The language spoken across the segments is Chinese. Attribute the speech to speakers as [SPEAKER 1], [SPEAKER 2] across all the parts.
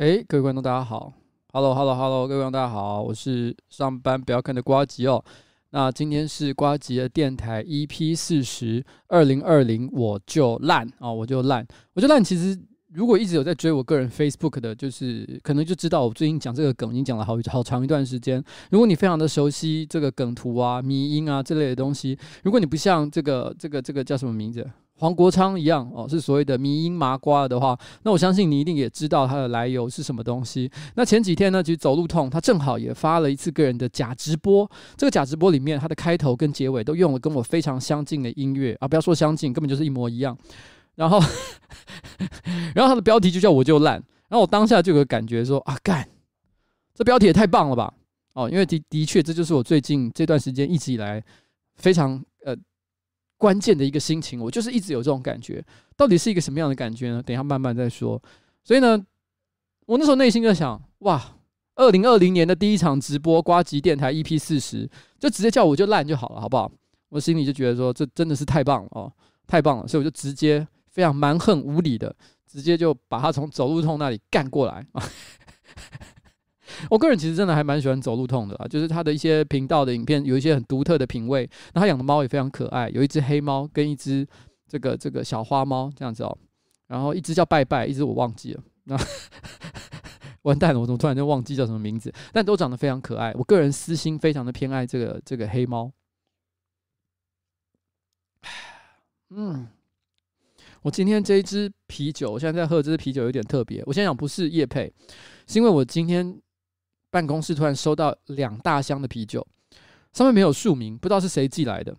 [SPEAKER 1] 哎，各位观众，大家好！Hello，Hello，Hello，各位观众，大家好！我是上班不要看的瓜吉哦。那今天是瓜吉的电台 EP 四十，二零二零我就烂啊，我就烂，我就烂。其实如果一直有在追我个人 Facebook 的，就是可能就知道我最近讲这个梗已经讲了好好长一段时间。如果你非常的熟悉这个梗图啊、迷音啊这类的东西，如果你不像这个这个这个叫什么名字？黄国昌一样哦，是所谓的迷因麻瓜的话，那我相信你一定也知道它的来由是什么东西。那前几天呢，其实走路痛，他正好也发了一次个人的假直播。这个假直播里面，它的开头跟结尾都用了跟我非常相近的音乐啊，不要说相近，根本就是一模一样。然后，然后它的标题就叫我就烂。然后我当下就有个感觉说啊，干，这标题也太棒了吧！哦，因为的的确，这就是我最近这段时间一直以来非常。关键的一个心情，我就是一直有这种感觉，到底是一个什么样的感觉呢？等一下慢慢再说。所以呢，我那时候内心在想，哇，二零二零年的第一场直播，瓜吉电台 EP 四十，就直接叫我就烂就好了，好不好？我心里就觉得说，这真的是太棒了哦，太棒了，所以我就直接非常蛮横无理的，直接就把他从走路痛那里干过来。我个人其实真的还蛮喜欢走路痛的啊，就是他的一些频道的影片有一些很独特的品味。那他养的猫也非常可爱，有一只黑猫跟一只这个这个小花猫这样子哦。然后一只叫拜拜，一只我忘记了。那 完蛋了，我怎么突然就忘记叫什么名字？但都长得非常可爱。我个人私心非常的偏爱这个这个黑猫。嗯，我今天这一支啤酒，我现在在喝这支啤酒有点特别。我先讲不是叶配，是因为我今天。办公室突然收到两大箱的啤酒，上面没有署名，不知道是谁寄来的。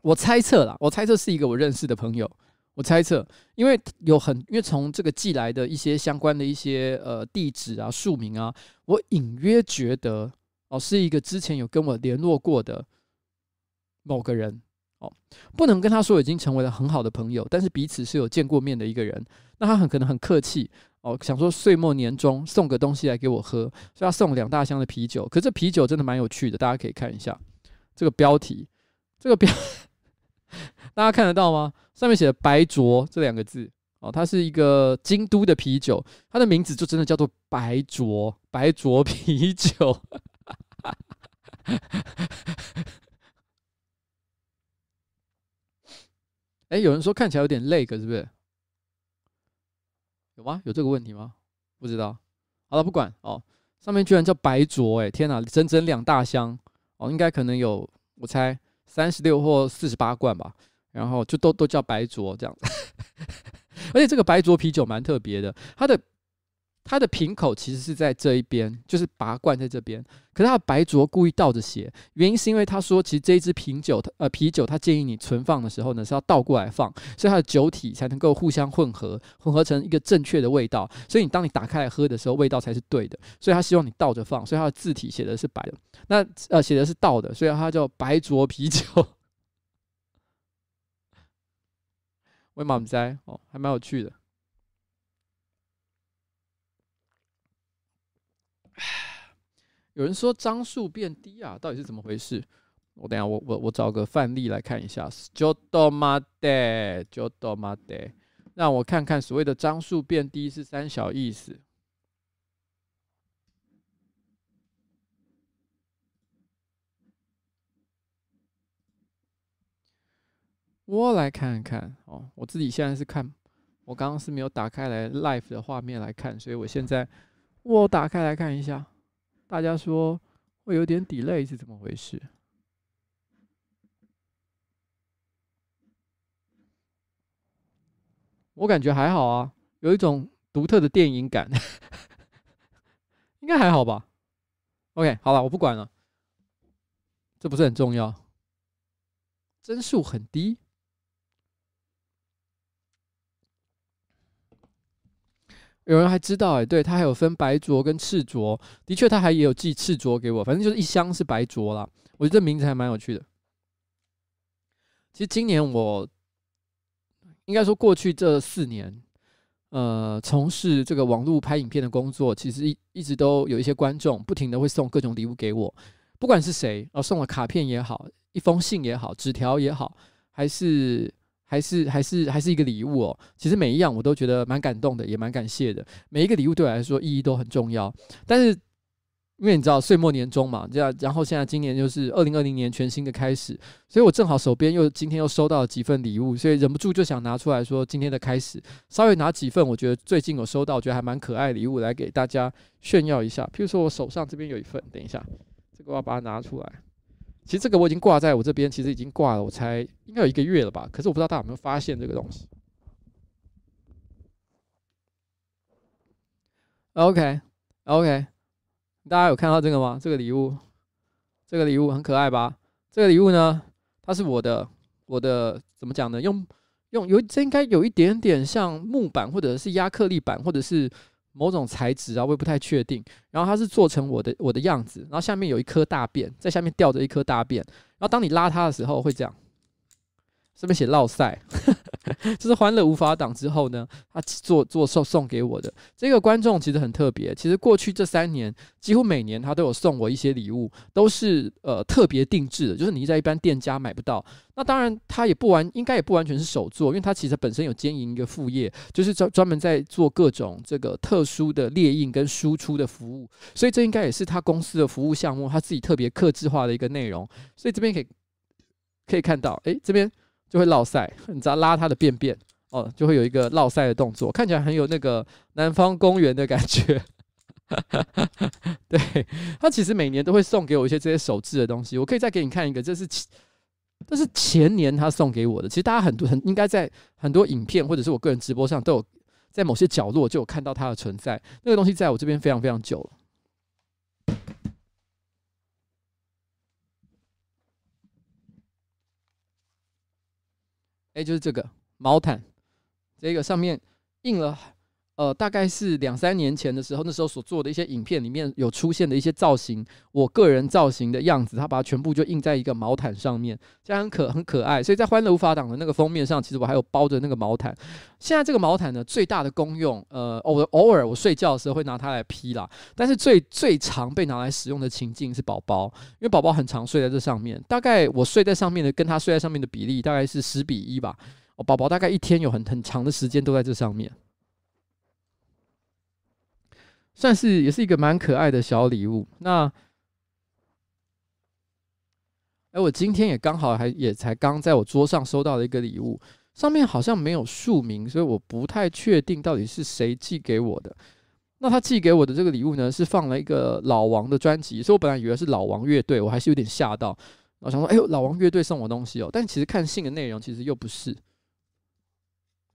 [SPEAKER 1] 我猜测啦，我猜测是一个我认识的朋友。我猜测，因为有很，因为从这个寄来的一些相关的一些呃地址啊、署名啊，我隐约觉得哦，是一个之前有跟我联络过的某个人哦，不能跟他说已经成为了很好的朋友，但是彼此是有见过面的一个人。那他很可能很客气。哦，想说岁末年终送个东西来给我喝，所以要送两大箱的啤酒。可是这啤酒真的蛮有趣的，大家可以看一下这个标题，这个标 大家看得到吗？上面写的“白浊”这两个字哦，它是一个京都的啤酒，它的名字就真的叫做“白浊”白浊啤酒。哎，有人说看起来有点累，可是不是？有吗？有这个问题吗？不知道。好了，不管哦。上面居然叫白灼，哎，天哪，整整两大箱哦，应该可能有，我猜三十六或四十八罐吧。然后就都都叫白灼这样子。而且这个白灼啤酒蛮特别的，它的它的瓶口其实是在这一边，就是拔罐在这边。可是它的白浊故意倒着写，原因是因为他说，其实这一支啤酒，呃，啤酒它建议你存放的时候呢是要倒过来放，所以它的酒体才能够互相混合，混合成一个正确的味道。所以你当你打开来喝的时候，味道才是对的。所以他希望你倒着放，所以它的字体写的是白的，那呃写的是倒的，所以它叫白浊啤酒。我也蛮在哦，还蛮有趣的。有人说张数变低啊，到底是怎么回事？我等下我我我找个范例来看一下。就多玛德，就多玛德，让我看看所谓的张数变低是三小意思。我来看看哦，我自己现在是看，我刚刚是没有打开来 live 的画面来看，所以我现在我打开来看一下。大家说会有点 delay 是怎么回事？我感觉还好啊，有一种独特的电影感，应该还好吧？OK，好了，我不管了，这不是很重要，帧数很低。有人还知道哎、对，他还有分白浊跟赤浊，的确他还也有寄赤浊给我，反正就是一箱是白浊啦。我觉得名字还蛮有趣的。其实今年我应该说过去这四年，呃，从事这个网络拍影片的工作，其实一一直都有一些观众不停的会送各种礼物给我，不管是谁，哦，送了卡片也好，一封信也好，纸条也好，还是。还是还是还是一个礼物哦。其实每一样我都觉得蛮感动的，也蛮感谢的。每一个礼物对我来说意义都很重要。但是因为你知道岁末年终嘛，这样，然后现在今年就是二零二零年全新的开始，所以我正好手边又今天又收到了几份礼物，所以忍不住就想拿出来说今天的开始，稍微拿几份我觉得最近有收到，觉得还蛮可爱的礼物来给大家炫耀一下。譬如说我手上这边有一份，等一下，这个我要把它拿出来。其实这个我已经挂在我这边，其实已经挂了，我才应该有一个月了吧。可是我不知道大家有没有发现这个东西。OK，OK，、大家有看到这个吗？这个礼物，这个礼物很可爱吧？这个礼物呢，它是我的，我的怎么讲呢？用用有这应该有一点点像木板，或者是亚克力板，或者是。某种材质啊，我也不太确定。然后它是做成我的我的样子，然后下面有一颗大便，在下面吊着一颗大便。然后当你拉它的时候，会这样。这边写烙赛，这是欢乐无法挡之后呢，他做做送送给我的这个观众其实很特别。其实过去这三年，几乎每年他都有送我一些礼物，都是呃特别定制的，就是你在一般店家买不到。那当然他也不完，应该也不完全是手作，因为他其实本身有经营一个副业，就是专专门在做各种这个特殊的列印跟输出的服务。所以这应该也是他公司的服务项目，他自己特别克制化的一个内容。所以这边可以可以看到，诶，这边。就会落赛，你知道拉他的便便哦，就会有一个落赛的动作，看起来很有那个南方公园的感觉。对，他其实每年都会送给我一些这些手制的东西，我可以再给你看一个，这是这是前年他送给我的。其实大家很多很应该在很多影片或者是我个人直播上都有在某些角落就有看到它的存在。那个东西在我这边非常非常久了。哎，就是这个毛毯，这个上面印了，呃，大概是两三年前的时候，那时候所做的一些影片里面有出现的一些造型，我个人造型的样子，他把它全部就印在一个毛毯上面，这样很可很可爱。所以在《欢乐无法挡》的那个封面上，其实我还有包着那个毛毯。现在这个毛毯呢，最大的功用，呃，偶偶尔我睡觉的时候会拿它来披啦，但是最最常被拿来使用的情境是宝宝，因为宝宝很常睡在这上面，大概我睡在上面的跟他睡在上面的比例大概是十比一吧。哦，宝宝大概一天有很很长的时间都在这上面。算是也是一个蛮可爱的小礼物。那，哎，我今天也刚好还也才刚在我桌上收到了一个礼物，上面好像没有署名，所以我不太确定到底是谁寄给我的。那他寄给我的这个礼物呢，是放了一个老王的专辑，所以我本来以为是老王乐队，我还是有点吓到。我想说，哎呦，老王乐队送我东西哦，但其实看信的内容其实又不是。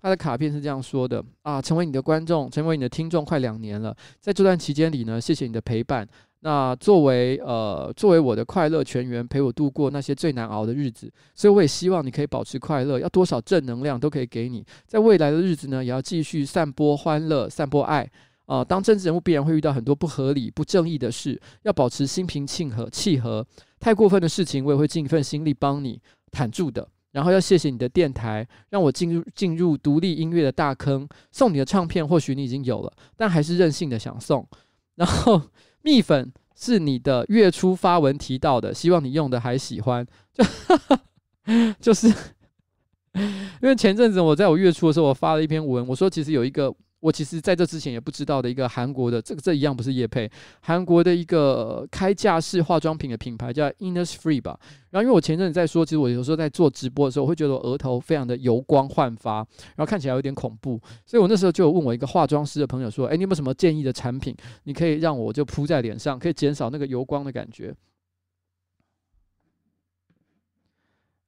[SPEAKER 1] 他的卡片是这样说的啊：成为你的观众，成为你的听众，快两年了。在这段期间里呢，谢谢你的陪伴。那作为呃，作为我的快乐全员，陪我度过那些最难熬的日子。所以我也希望你可以保持快乐，要多少正能量都可以给你。在未来的日子呢，也要继续散播欢乐，散播爱啊、呃。当政治人物必然会遇到很多不合理、不正义的事，要保持心平气和，气和。太过分的事情，我也会尽一份心力帮你坦住的。然后要谢谢你的电台，让我进入进入独立音乐的大坑。送你的唱片，或许你已经有了，但还是任性的想送。然后蜜粉是你的月初发文提到的，希望你用的还喜欢。就 就是因为前阵子我在我月初的时候，我发了一篇文，我说其实有一个。我其实在这之前也不知道的一个韩国的这个这一样不是业配，韩国的一个开架式化妆品的品牌叫 Innisfree 吧。然后因为我前阵子在说，其实我有时候在做直播的时候，我会觉得我额头非常的油光焕发，然后看起来有点恐怖，所以我那时候就有问我一个化妆师的朋友说：“哎，你有没有什么建议的产品，你可以让我就铺在脸上，可以减少那个油光的感觉？”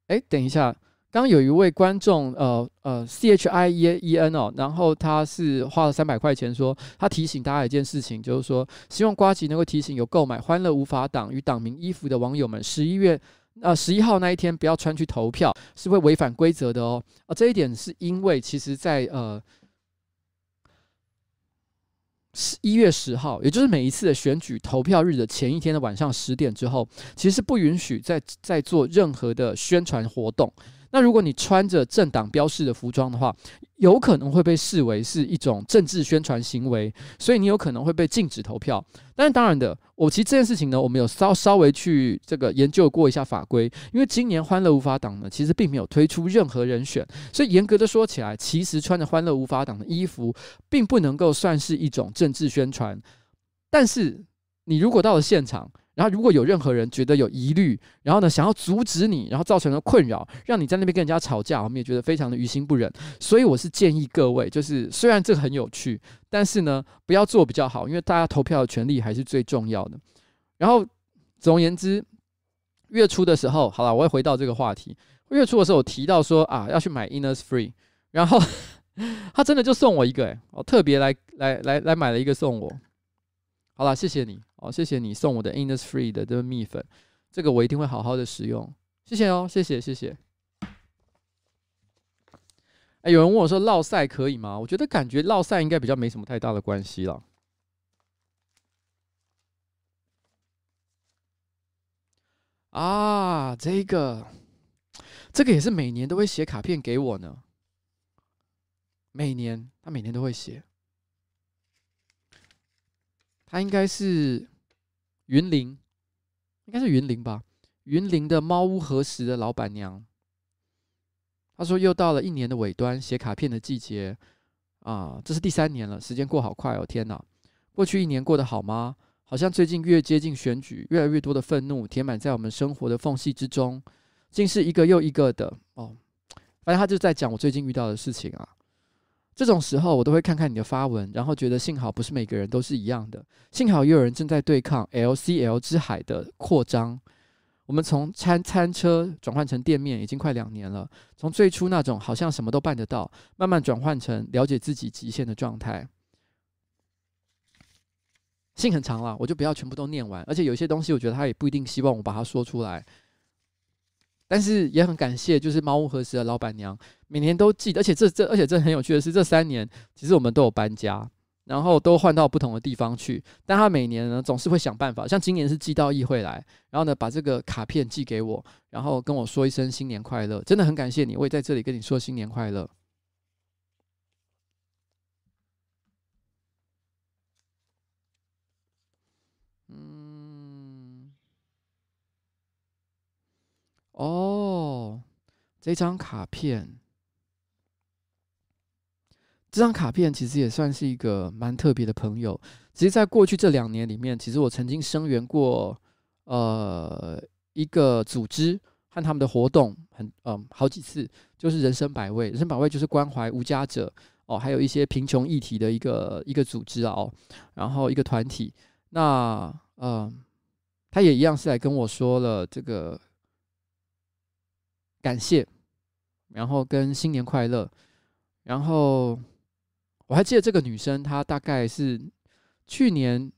[SPEAKER 1] 哎，等一下。刚有一位观众，呃呃，C H I E E N 哦，然后他是花了三百块钱说，他提醒大家一件事情，就是说希望瓜吉能够提醒有购买《欢乐无法挡》与党名衣服的网友们，十一月呃十一号那一天不要穿去投票，是会违反规则的哦。啊，这一点是因为其实在呃十一月十号，也就是每一次的选举投票日的前一天的晚上十点之后，其实是不允许再再做任何的宣传活动。那如果你穿着政党标示的服装的话，有可能会被视为是一种政治宣传行为，所以你有可能会被禁止投票。但是当然的，我其实这件事情呢，我们有稍稍微去这个研究过一下法规，因为今年欢乐无法党呢，其实并没有推出任何人选，所以严格的说起来，其实穿着欢乐无法党的衣服，并不能够算是一种政治宣传。但是你如果到了现场，然后，如果有任何人觉得有疑虑，然后呢，想要阻止你，然后造成了困扰，让你在那边跟人家吵架，我们也觉得非常的于心不忍。所以，我是建议各位，就是虽然这个很有趣，但是呢，不要做比较好，因为大家投票的权利还是最重要的。然后，总而言之，月初的时候，好了，我会回到这个话题。月初的时候，我提到说啊，要去买 Inners Free，然后 他真的就送我一个，诶，我特别来来来来买了一个送我。好了，谢谢你。哦，谢谢你送我的 Innisfree 的这个蜜粉，这个我一定会好好的使用。谢谢哦，谢谢谢谢。哎，有人问我说落赛可以吗？我觉得感觉落赛应该比较没什么太大的关系了。啊，这个，这个也是每年都会写卡片给我呢。每年他每年都会写。他应该是云林，应该是云林吧？云林的猫屋何时的老板娘，他说又到了一年的尾端，写卡片的季节啊！这是第三年了，时间过好快哦！天哪，过去一年过得好吗？好像最近越接近选举，越来越多的愤怒填满在我们生活的缝隙之中，竟是一个又一个的哦。反正他就在讲我最近遇到的事情啊。这种时候，我都会看看你的发文，然后觉得幸好不是每个人都是一样的，幸好也有人正在对抗 LCL 之海的扩张。我们从餐餐车转换成店面已经快两年了，从最初那种好像什么都办得到，慢慢转换成了解自己极限的状态。信很长了，我就不要全部都念完，而且有些东西我觉得他也不一定希望我把它说出来。但是也很感谢，就是猫屋何时的老板娘每年都寄，而且这这而且这很有趣的是，这三年其实我们都有搬家，然后都换到不同的地方去，但他每年呢总是会想办法，像今年是寄到议会来，然后呢把这个卡片寄给我，然后跟我说一声新年快乐，真的很感谢你，我也在这里跟你说新年快乐。哦，这张卡片，这张卡片其实也算是一个蛮特别的朋友。其实，在过去这两年里面，其实我曾经声援过呃一个组织和他们的活动很，嗯好几次，就是人生百味，人生百味就是关怀无家者哦，还有一些贫穷议题的一个一个组织啊哦，然后一个团体。那嗯、他也一样是来跟我说了这个。感谢，然后跟新年快乐，然后我还记得这个女生，她大概是去年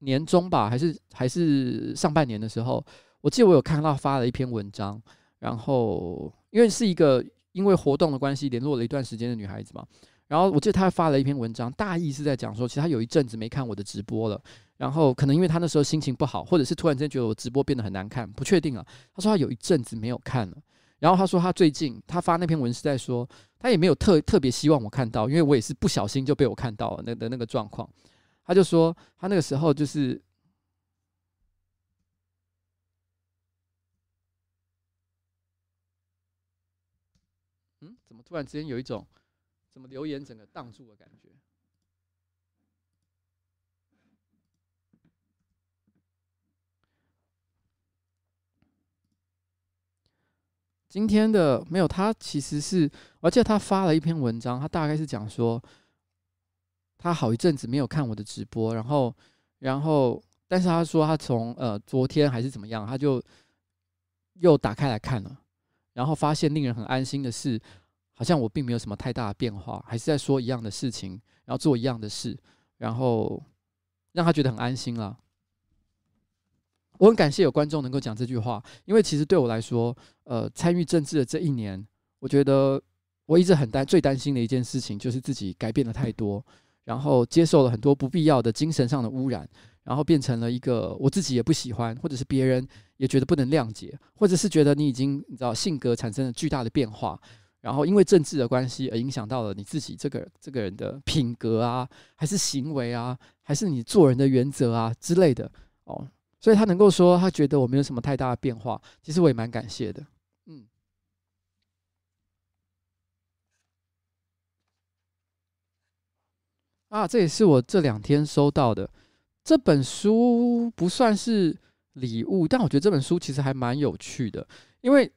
[SPEAKER 1] 年中吧，还是还是上半年的时候，我记得我有看到发了一篇文章。然后因为是一个因为活动的关系联络了一段时间的女孩子嘛，然后我记得她发了一篇文章，大意是在讲说，其实她有一阵子没看我的直播了。然后可能因为他那时候心情不好，或者是突然间觉得我直播变得很难看，不确定啊。他说他有一阵子没有看了，然后他说他最近他发那篇文是在说，他也没有特特别希望我看到，因为我也是不小心就被我看到了那的那个状况。他就说他那个时候就是，嗯，怎么突然之间有一种怎么留言整个挡住的感觉？今天的没有，他其实是，而且他发了一篇文章，他大概是讲说，他好一阵子没有看我的直播，然后，然后，但是他说他从呃昨天还是怎么样，他就又打开来看了，然后发现令人很安心的是，好像我并没有什么太大的变化，还是在说一样的事情，然后做一样的事，然后让他觉得很安心了。我很感谢有观众能够讲这句话，因为其实对我来说，呃，参与政治的这一年，我觉得我一直很担最担心的一件事情就是自己改变了太多，然后接受了很多不必要的精神上的污染，然后变成了一个我自己也不喜欢，或者是别人也觉得不能谅解，或者是觉得你已经你知道性格产生了巨大的变化，然后因为政治的关系而影响到了你自己这个这个人的品格啊，还是行为啊，还是你做人的原则啊之类的哦。所以他能够说他觉得我没有什么太大的变化，其实我也蛮感谢的。嗯，啊，这也是我这两天收到的这本书，不算是礼物，但我觉得这本书其实还蛮有趣的，因为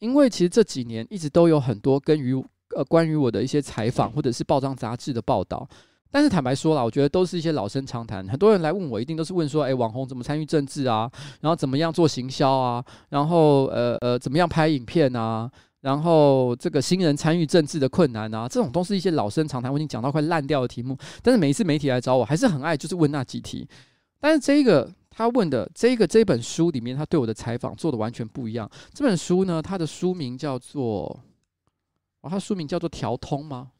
[SPEAKER 1] 因为其实这几年一直都有很多关于呃关于我的一些采访或者是报章杂志的报道。但是坦白说了，我觉得都是一些老生常谈。很多人来问我，一定都是问说：“诶，网红怎么参与政治啊？然后怎么样做行销啊？然后呃呃，怎么样拍影片啊？然后这个新人参与政治的困难啊？这种都是一些老生常谈，我已经讲到快烂掉的题目。但是每一次媒体来找我，还是很爱就是问那几题。但是这一个他问的这个这本书里面，他对我的采访做的完全不一样。这本书呢，它的书名叫做……哦，它书名叫做《调通》吗？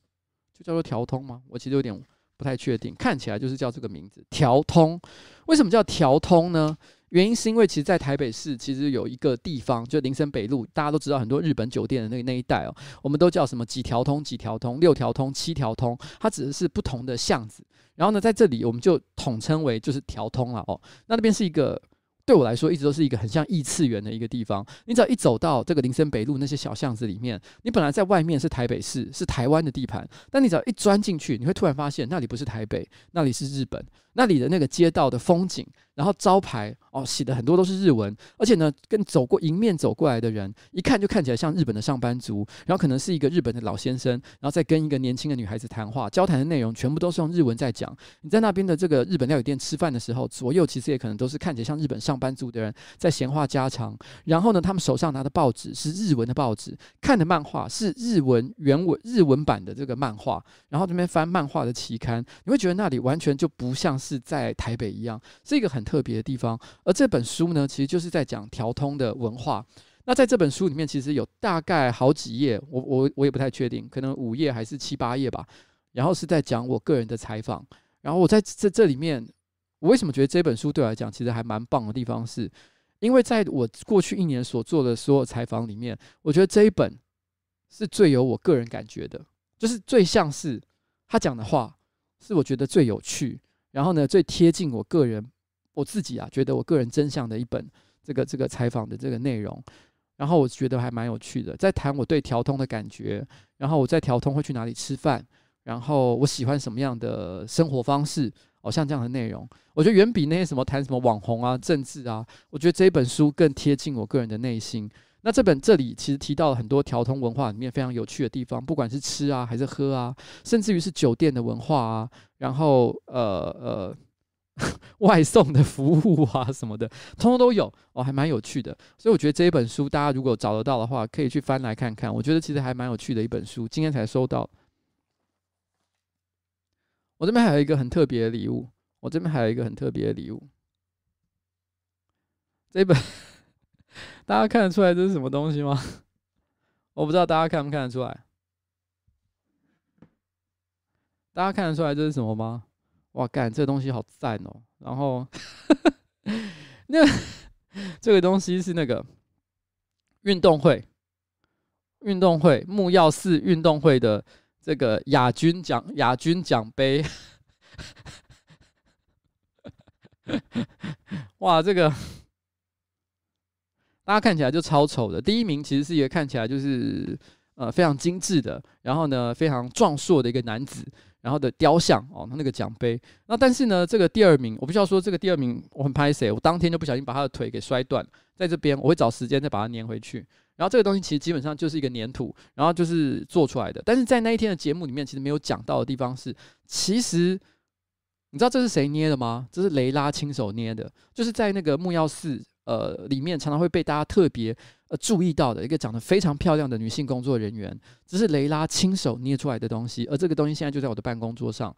[SPEAKER 1] 就叫做《调通》吗？我其实有点。不太确定，看起来就是叫这个名字“条通”。为什么叫“条通”呢？原因是因为其实，在台北市其实有一个地方，就林森北路，大家都知道很多日本酒店的那那一带哦，我们都叫什么几条通、几条通、六条通、七条通，它指的是不同的巷子。然后呢，在这里我们就统称为就是条通了哦。那那边是一个。对我来说，一直都是一个很像异次元的一个地方。你只要一走到这个林森北路那些小巷子里面，你本来在外面是台北市，是台湾的地盘，但你只要一钻进去，你会突然发现那里不是台北，那里是日本。那里的那个街道的风景，然后招牌哦，写的很多都是日文，而且呢，跟走过迎面走过来的人，一看就看起来像日本的上班族，然后可能是一个日本的老先生，然后再跟一个年轻的女孩子谈话，交谈的内容全部都是用日文在讲。你在那边的这个日本料理店吃饭的时候，左右其实也可能都是看起来像日本上班族的人在闲话家常。然后呢，他们手上拿的报纸是日文的报纸，看的漫画是日文原文日文版的这个漫画，然后这边翻漫画的期刊，你会觉得那里完全就不像。是在台北一样，是一个很特别的地方。而这本书呢，其实就是在讲条通的文化。那在这本书里面，其实有大概好几页，我我我也不太确定，可能五页还是七八页吧。然后是在讲我个人的采访。然后我在这这里面，我为什么觉得这本书对我来讲其实还蛮棒的地方是，是因为在我过去一年所做的所有采访里面，我觉得这一本是最有我个人感觉的，就是最像是他讲的话，是我觉得最有趣。然后呢，最贴近我个人，我自己啊，觉得我个人真相的一本这个这个采访的这个内容，然后我觉得还蛮有趣的，在谈我对调通的感觉，然后我在调通会去哪里吃饭，然后我喜欢什么样的生活方式，哦，像这样的内容，我觉得远比那些什么谈什么网红啊、政治啊，我觉得这一本书更贴近我个人的内心。那这本这里其实提到了很多条通文化里面非常有趣的地方，不管是吃啊，还是喝啊，甚至于是酒店的文化啊，然后呃呃 外送的服务啊什么的，通通都有哦，还蛮有趣的。所以我觉得这一本书大家如果找得到的话，可以去翻来看看。我觉得其实还蛮有趣的一本书，今天才收到。我这边还有一个很特别的礼物，我这边还有一个很特别的礼物。这本 大家看得出来这是什么东西吗？我不知道大家看不看得出来。大家看得出来这是什么吗？哇，干，这东西好赞哦！然后，那这个东西是那个运动会，运动会木曜四运动会的这个亚军奖亚军奖杯。哇，这个大家看起来就超丑的。第一名其实是一个看起来就是呃非常精致的，然后呢非常壮硕的一个男子。然后的雕像哦，他那个奖杯。那但是呢，这个第二名，我不需要说，这个第二名我很拍谁，我当天就不小心把他的腿给摔断，在这边我会找时间再把它粘回去。然后这个东西其实基本上就是一个粘土，然后就是做出来的。但是在那一天的节目里面，其实没有讲到的地方是，其实你知道这是谁捏的吗？这是雷拉亲手捏的，就是在那个木曜寺呃里面，常常会被大家特别。呃，注意到的一个长得非常漂亮的女性工作人员，这是雷拉亲手捏出来的东西，而这个东西现在就在我的办公桌上。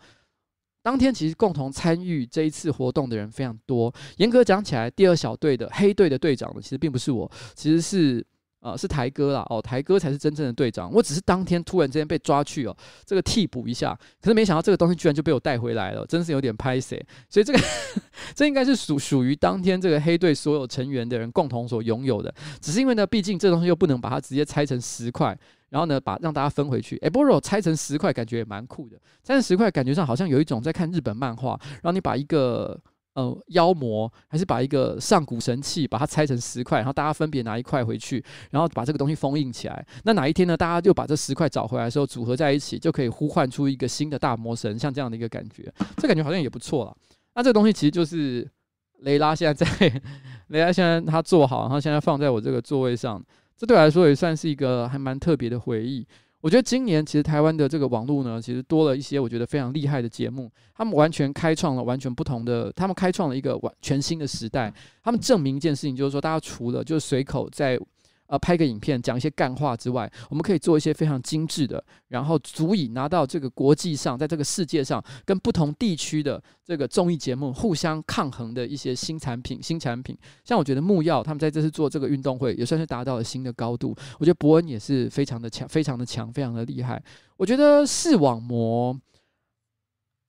[SPEAKER 1] 当天其实共同参与这一次活动的人非常多，严格讲起来，第二小队的黑队的队长呢，其实并不是我，其实是。呃，是台哥啦，哦，台哥才是真正的队长。我只是当天突然之间被抓去哦，这个替补一下，可是没想到这个东西居然就被我带回来了，真是有点拍谢。所以这个 这应该是属属于当天这个黑队所有成员的人共同所拥有的。只是因为呢，毕竟这东西又不能把它直接拆成十块，然后呢，把让大家分回去。哎，不过拆成十块感觉也蛮酷的，拆成十块感觉上好像有一种在看日本漫画，然后你把一个。呃，妖魔还是把一个上古神器把它拆成十块，然后大家分别拿一块回去，然后把这个东西封印起来。那哪一天呢？大家就把这十块找回来的时候，组合在一起，就可以呼唤出一个新的大魔神，像这样的一个感觉。这感觉好像也不错了。那这个东西其实就是雷拉现在在，雷拉现在他做好，然后现在放在我这个座位上。这对我来说也算是一个还蛮特别的回忆。我觉得今年其实台湾的这个网络呢，其实多了一些我觉得非常厉害的节目，他们完全开创了完全不同的，他们开创了一个完全新的时代。他们证明一件事情，就是说大家除了就是随口在。呃，拍个影片讲一些干话之外，我们可以做一些非常精致的，然后足以拿到这个国际上，在这个世界上跟不同地区的这个综艺节目互相抗衡的一些新产品。新产品，像我觉得木曜他们在这次做这个运动会，也算是达到了新的高度。我觉得伯恩也是非常的强，非常的强，非常的厉害。我觉得视网膜。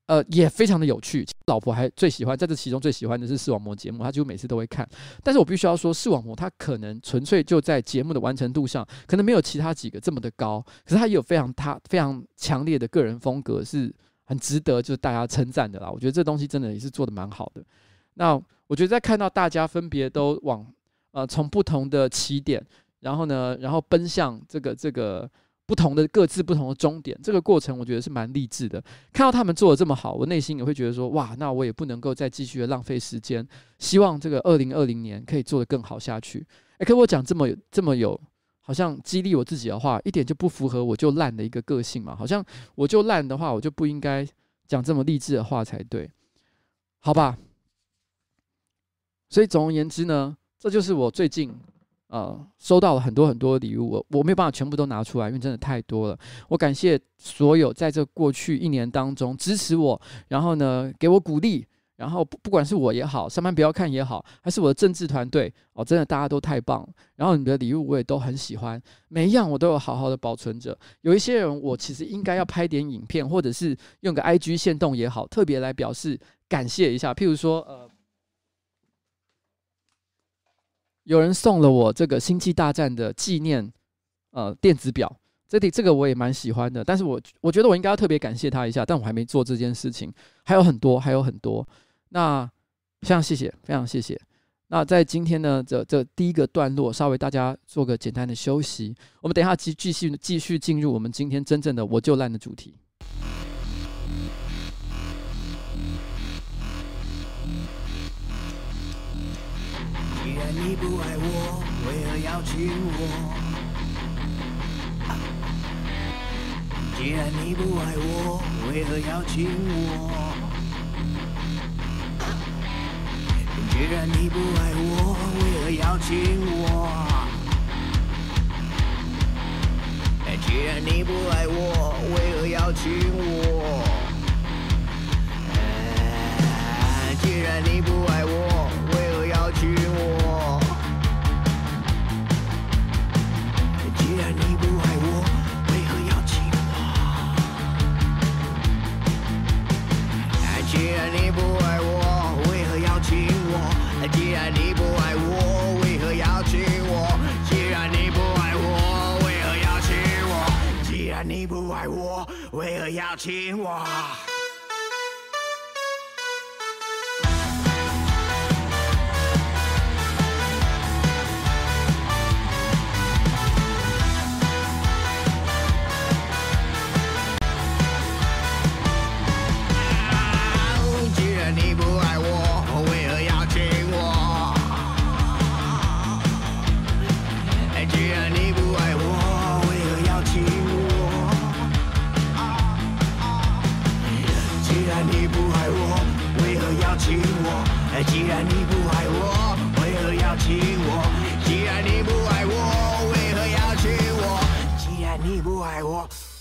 [SPEAKER 1] 呃，也非常的有趣。老婆还最喜欢，在这其中最喜欢的是视网膜节目，她几乎每次都会看。但是我必须要说，视网膜它可能纯粹就在节目的完成度上，可能没有其他几个这么的高。可是它也有非常它非常强烈的个人风格，是很值得就是大家称赞的啦。我觉得这东西真的也是做得蛮好的。那我觉得在看到大家分别都往呃从不同的起点，然后呢，然后奔向这个这个。不同的各自不同的终点，这个过程我觉得是蛮励志的。看到他们做的这么好，我内心也会觉得说：哇，那我也不能够再继续的浪费时间。希望这个二零二零年可以做得更好下去。诶，可我讲这么这么有，好像激励我自己的话，一点就不符合我就烂的一个个性嘛。好像我就烂的话，我就不应该讲这么励志的话才对，好吧？所以总而言之呢，这就是我最近。呃，收到了很多很多礼物，我我没有办法全部都拿出来，因为真的太多了。我感谢所有在这过去一年当中支持我，然后呢给我鼓励，然后不不管是我也好，上班不要看也好，还是我的政治团队哦，真的大家都太棒。然后你的礼物我也都很喜欢，每一样我都有好好的保存着。有一些人我其实应该要拍点影片，或者是用个 IG 限动也好，特别来表示感谢一下。譬如说呃。有人送了我这个《星际大战》的纪念，呃，电子表，这里这个我也蛮喜欢的。但是我我觉得我应该要特别感谢他一下，但我还没做这件事情，还有很多，还有很多。那非常谢谢，非常谢谢。那在今天呢，这这第一个段落，稍微大家做个简单的休息。我们等一下继继续继续进入我们今天真正的我就烂的主题。不爱我为何要亲我？
[SPEAKER 2] 既然你不爱我为何要亲我？既然你不爱我为何要亲我？既然你不爱我为何要亲我既然你不爱我？不爱我为何要亲我？
[SPEAKER 3] 既然你不爱我为何要亲我？
[SPEAKER 4] 既然你不爱我为何要亲我？既然你不爱我为何要亲我？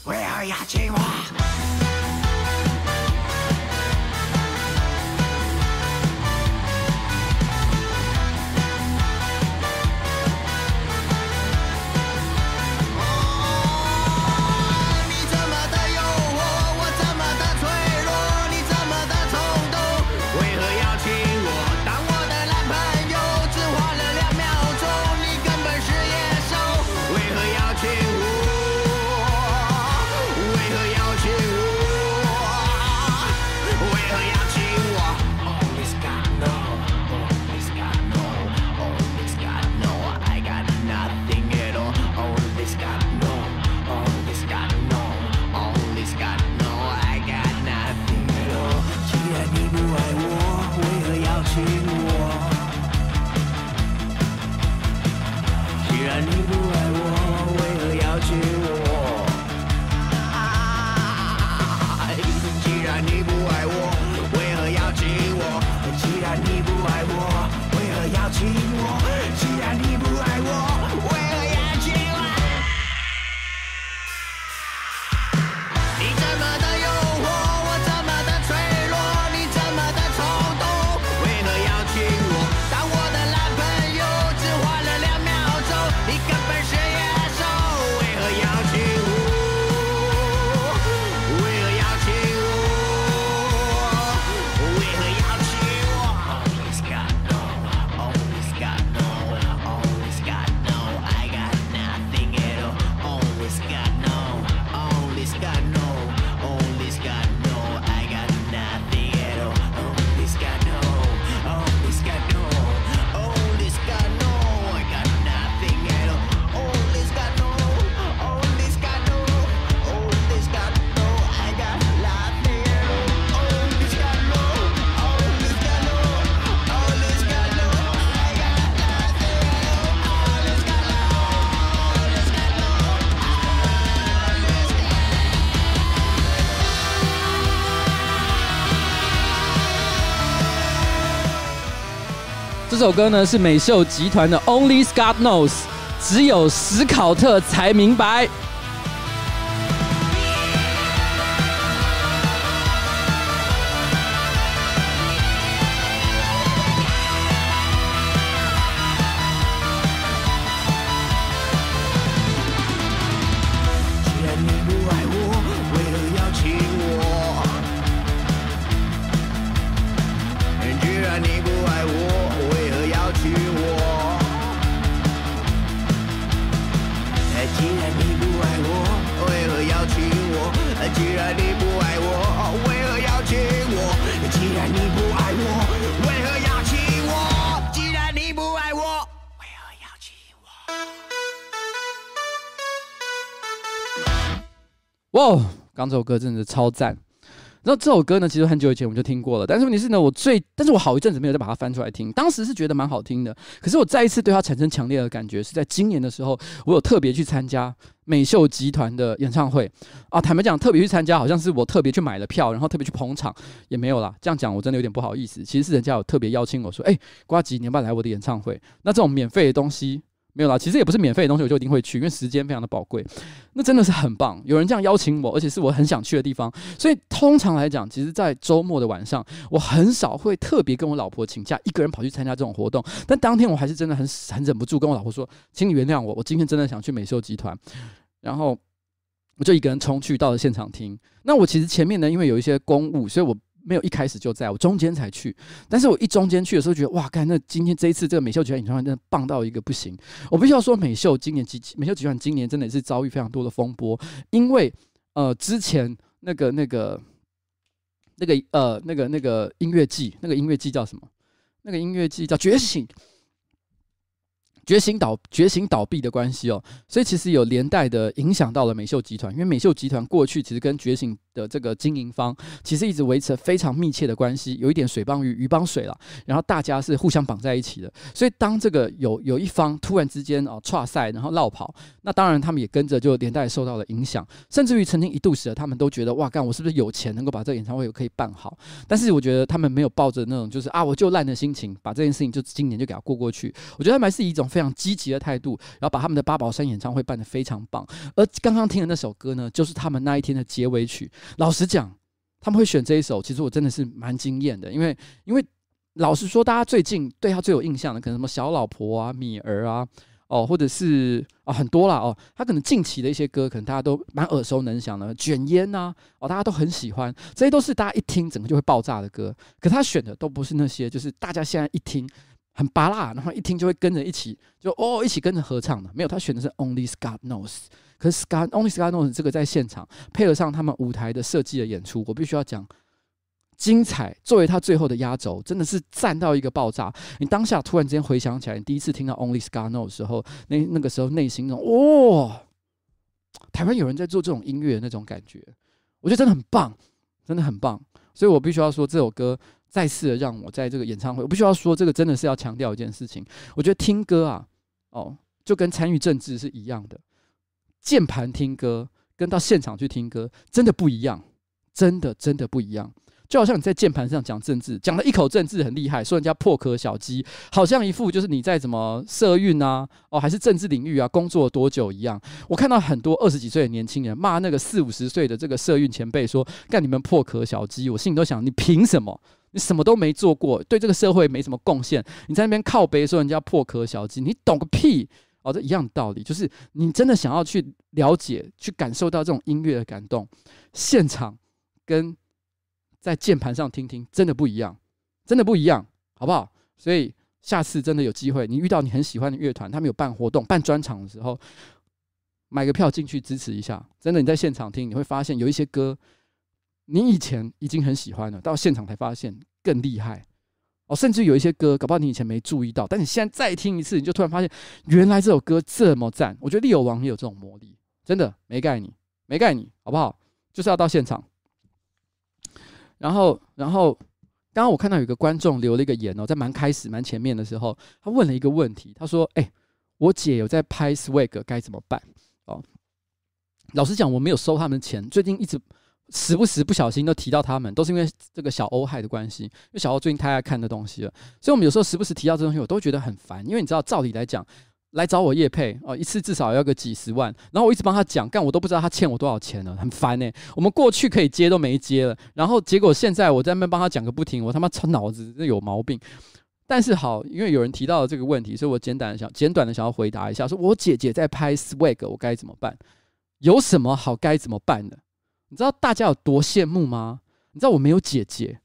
[SPEAKER 4] Where are you, Chihuahua? 首歌呢是美秀集团的《Only Scott Knows》，只有史考特才明白。这首歌真的超赞！然后这首歌呢，其实很久以前我们就听过了，但是问题是呢，我最，但是我好一阵子没有再把它翻出来听。当时是觉得蛮好听的，可是我再一次对它产生强烈的感觉，是在今年的时候，我有特别去参加美秀集团的演唱会啊。坦白讲，特别去参加，好像是我特别去买了票，然后特别去捧场，也没有啦。这样讲我真的有点不好意思。其实是人家有特别邀请我说，哎，呱吉，你要不要来我的演唱会？那这种免费的东西。没有啦，其实也不是免费的东西，我就一定会去，因为时间非常的宝贵。那真的是很棒，有人这样邀请我，而且是我很想去的地方。所以通常来讲，其实，在周末的晚上，我很少会特别跟我老婆请假，一个人跑去参加这种活动。但当天我还是真的很很忍不住跟我老婆说：“请你原谅我，我今天真的想去美秀集团。”然后我就一个人冲去到了现场听。那我其实前面呢，因为有一些公务，所以我。没有一开始就在，我中间才去，但是我一中间去的时候，觉得哇，看那今天这一次这个美秀集团演唱会真的棒到一个不行。我必须要说，美秀今年集美秀集团今年真的是遭遇非常多的风波，因为
[SPEAKER 1] 呃之前那个那个那个呃那个那个音乐季，那个音乐季叫什么？那个音乐季叫《觉醒》。觉醒倒觉醒倒闭的关系哦，所以其实有连带的影响到了美秀集团，因为美秀集团过去其实跟觉醒的这个经营方其实一直维持非常密切的关系，有一点水帮鱼鱼帮水了，然后大家是互相绑在一起的，所以当这个有有一方突然之间哦岔赛，然后落跑，那当然他们也跟着就连带受到了影响，甚至于曾经一度时他们都觉得哇干我是不是有钱能够把这个演唱会可以办好，但是我觉得他们没有抱着那种就是啊我就烂的心情把这件事情就今年就给他过过去，我觉得他们还是一种。非常积极的态度，然后把他们的八宝山演唱会办得非常棒。而刚刚听的那首歌呢，就是他们那一天的结尾曲。老实讲，他们会选这一首，其实我真的是蛮惊艳的。因为，因为老实说，大家最近对他最有印象的，可能什么小老婆啊、米儿啊，哦，或者是啊很多啦哦，他可能近期的一些歌，可能大家都蛮耳熟能详的，卷烟呐，哦，大家都很喜欢，这些都是大家一听整个就会爆炸的歌。可他选的都不是那些，就是大家现在一听。很拔辣，然后一听就会跟着一起，就哦一起跟着合唱的。没有，他选的是 Only God Knows。可是 God Only God Knows 这个在现场配合上他们舞台的设计的演出，我必须要讲精彩。作为他最后的压轴，真的是赞到一个爆炸。你当下突然之间回想起来，你第一次听到 Only God Knows 的时候，那那个时候内心那种哦，台湾有人在做这种音乐的那种感觉，我觉得真的很棒，真的很棒。所以我必须要说这首歌。再次的让我在这个演唱会，我必须要说，这个真的是要强调一件事情。我觉得听歌啊，哦，就跟参与政治是一样的。键盘听歌跟到现场去听歌真的不一样，真的真的不一样。就好像你在键盘上讲政治，讲了一口政治很厉害，说人家破壳小鸡，好像一副就是你在怎么社运啊，哦，还是政治领域啊，工作多久一样。我看到很多二十几岁的年轻人骂那个四五十岁的这个社运前辈说，干你们破壳小鸡，我心里都想，你凭什么？你什么都没做过，对这个社会没什么贡献，你在那边靠背说人家破壳小鸡，你懂个屁哦！这一样的道理，就是你真的想要去了解、去感受到这种音乐的感动，现场跟在键盘上听听真的不一样，真的不一样，好不好？所以下次真的有机会，你遇到你很喜欢的乐团，他们有办活动、办专场的时候，买个票进去支持一下。真的，你在现场听，你会发现有一些歌。你以前已经很喜欢了，到现场才发现更厉害哦。甚至有一些歌，搞不好你以前没注意到，但你现在再听一次，你就突然发现原来这首歌这么赞。我觉得利友王也有这种魔力，真的没盖你，没盖你，好不好？就是要到现场。然后，然后刚刚我看到有个观众留了一个言哦，在蛮开始蛮前面的时候，他问了一个问题，他说：“哎，我姐有在拍 Swag，该怎么办？”哦，老实讲，我没有收他们钱，最近一直。时不时不小心都提到他们，都是因为这个小欧害的关系。因为小欧最近太爱看的东西了，所以我们有时候时不时提到这东西，我都觉得很烦。因为你知道，照理来讲，来找我叶配哦，一次至少要个几十万，然后我一直帮他讲，干我都不知道他欠我多少钱了，很烦呢。我们过去可以接都没接了，然后结果现在我在那边帮他讲个不停，我他妈操脑子有毛病。但是好，因为有人提到了这个问题，所以我简短的想简短的想要回答一下，说我姐姐在拍 Swag，我该怎么办？有什么好该怎么办的？你知道大家有多羡慕吗？你知道我没有姐姐，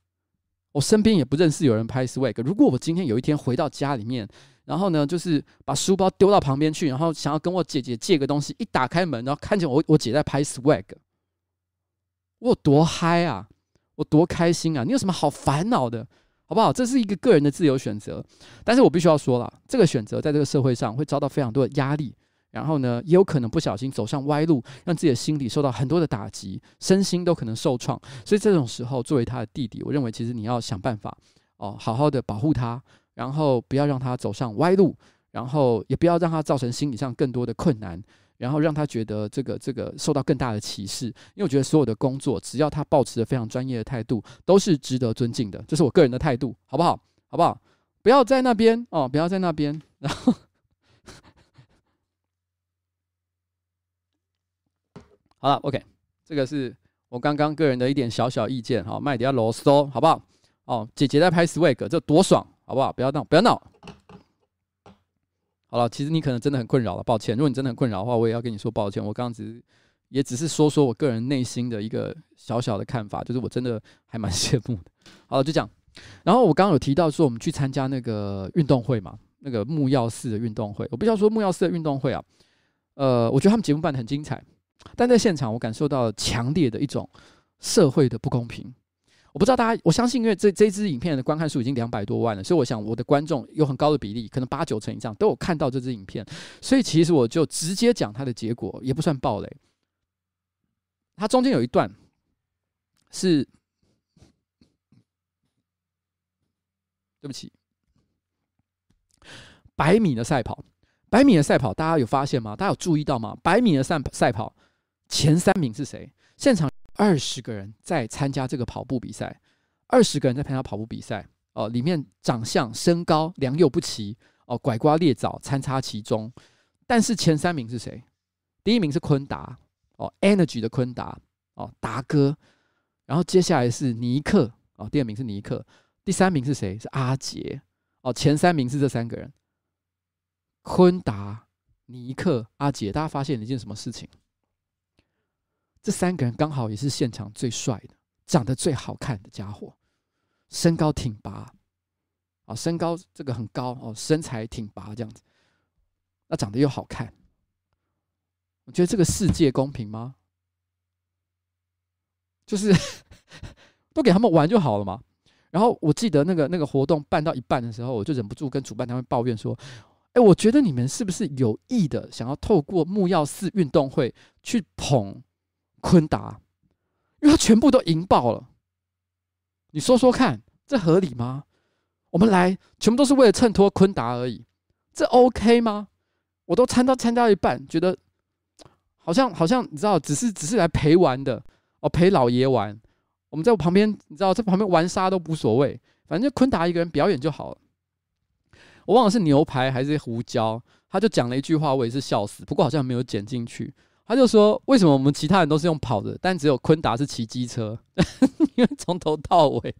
[SPEAKER 1] 我身边也不认识有人拍 swag。如果我今天有一天回到家里面，然后呢，就是把书包丢到旁边去，然后想要跟我姐姐借个东西，一打开门，然后看见我我姐在拍 swag，我有多嗨啊！我多开心啊！你有什么好烦恼的，好不好？这是一个个人的自由选择，但是我必须要说了，这个选择在这个社会上会遭到非常多的压力。然后呢，也有可能不小心走上歪路，让自己的心理受到很多的打击，身心都可能受创。所以这种时候，作为他的弟弟，我认为其实你要想办法哦，好好的保护他，然后不要让他走上歪路，然后也不要让他造成心理上更多的困难，然后让他觉得这个这个受到更大的歧视。因为我觉得所有的工作，只要他保持着非常专业的态度，都是值得尊敬的。这是我个人的态度，好不好？好不好？不要在那边哦，不要在那边，然后。好了，OK，这个是我刚刚个人的一点小小意见，好，麦迪亚罗嗦，好不好？哦，姐姐在拍 Swag，这多爽，好不好？不要闹，不要闹。好了，其实你可能真的很困扰了，抱歉。如果你真的很困扰的话，我也要跟你说抱歉。我刚刚只是，也只是说说我个人内心的一个小小的看法，就是我真的还蛮羡慕的。好了，就这样。然后我刚刚有提到说，我们去参加那个运动会嘛，那个木曜四的运动会。我必须要说木曜四的运动会啊，呃，我觉得他们节目办得很精彩。但在现场我感受到强烈的一种社会的不公平。我不知道大家，我相信因为这这支影片的观看数已经两百多万了，所以我想我的观众有很高的比例，可能八九成以上都有看到这支影片，所以其实我就直接讲它的结果，也不算暴雷。它中间有一段是，对不起，百米的赛跑，百米的赛跑，大家有发现吗？大家有注意到吗？百米的赛赛跑前三名是谁？现场二十个人在参加这个跑步比赛，二十个人在参加跑步比赛哦，里面长相、身高良莠不齐哦，拐瓜裂枣参差其中，但是前三名是谁？第一名是坤达。哦，Energy 的坤达哦，达哥，然后接下来是尼克哦，第二名是尼克，第三名是谁？是阿杰哦，前三名是这三个人，坤达、尼克、阿杰。大家发现了一件什么事情？这三个人刚好也是现场最帅的、长得最好看的家伙，身高挺拔啊，身高这个很高哦，身材挺拔这样子，那长得又好看。我觉得这个世界公平吗？就是 都给他们玩就好了嘛。然后我记得那个那个活动办到一半的时候，我就忍不住跟主办单位抱怨说：“哎，我觉得你们是不是有意的想要透过木曜四运动会去捧坤达？因为他全部都赢爆了。你说说看，这合理吗？我们来全部都是为了衬托坤达而已，这 OK 吗？我都参到参加一半，觉得。”好像好像你知道，只是只是来陪玩的哦，陪老爷玩。我们在我旁边，你知道在旁边玩沙都无所谓，反正就坤达一个人表演就好了。我忘了是牛排还是胡椒，他就讲了一句话，我也是笑死。不过好像没有剪进去。他就说：“为什么我们其他人都是用跑的，但只有坤达是骑机车？因为从头到尾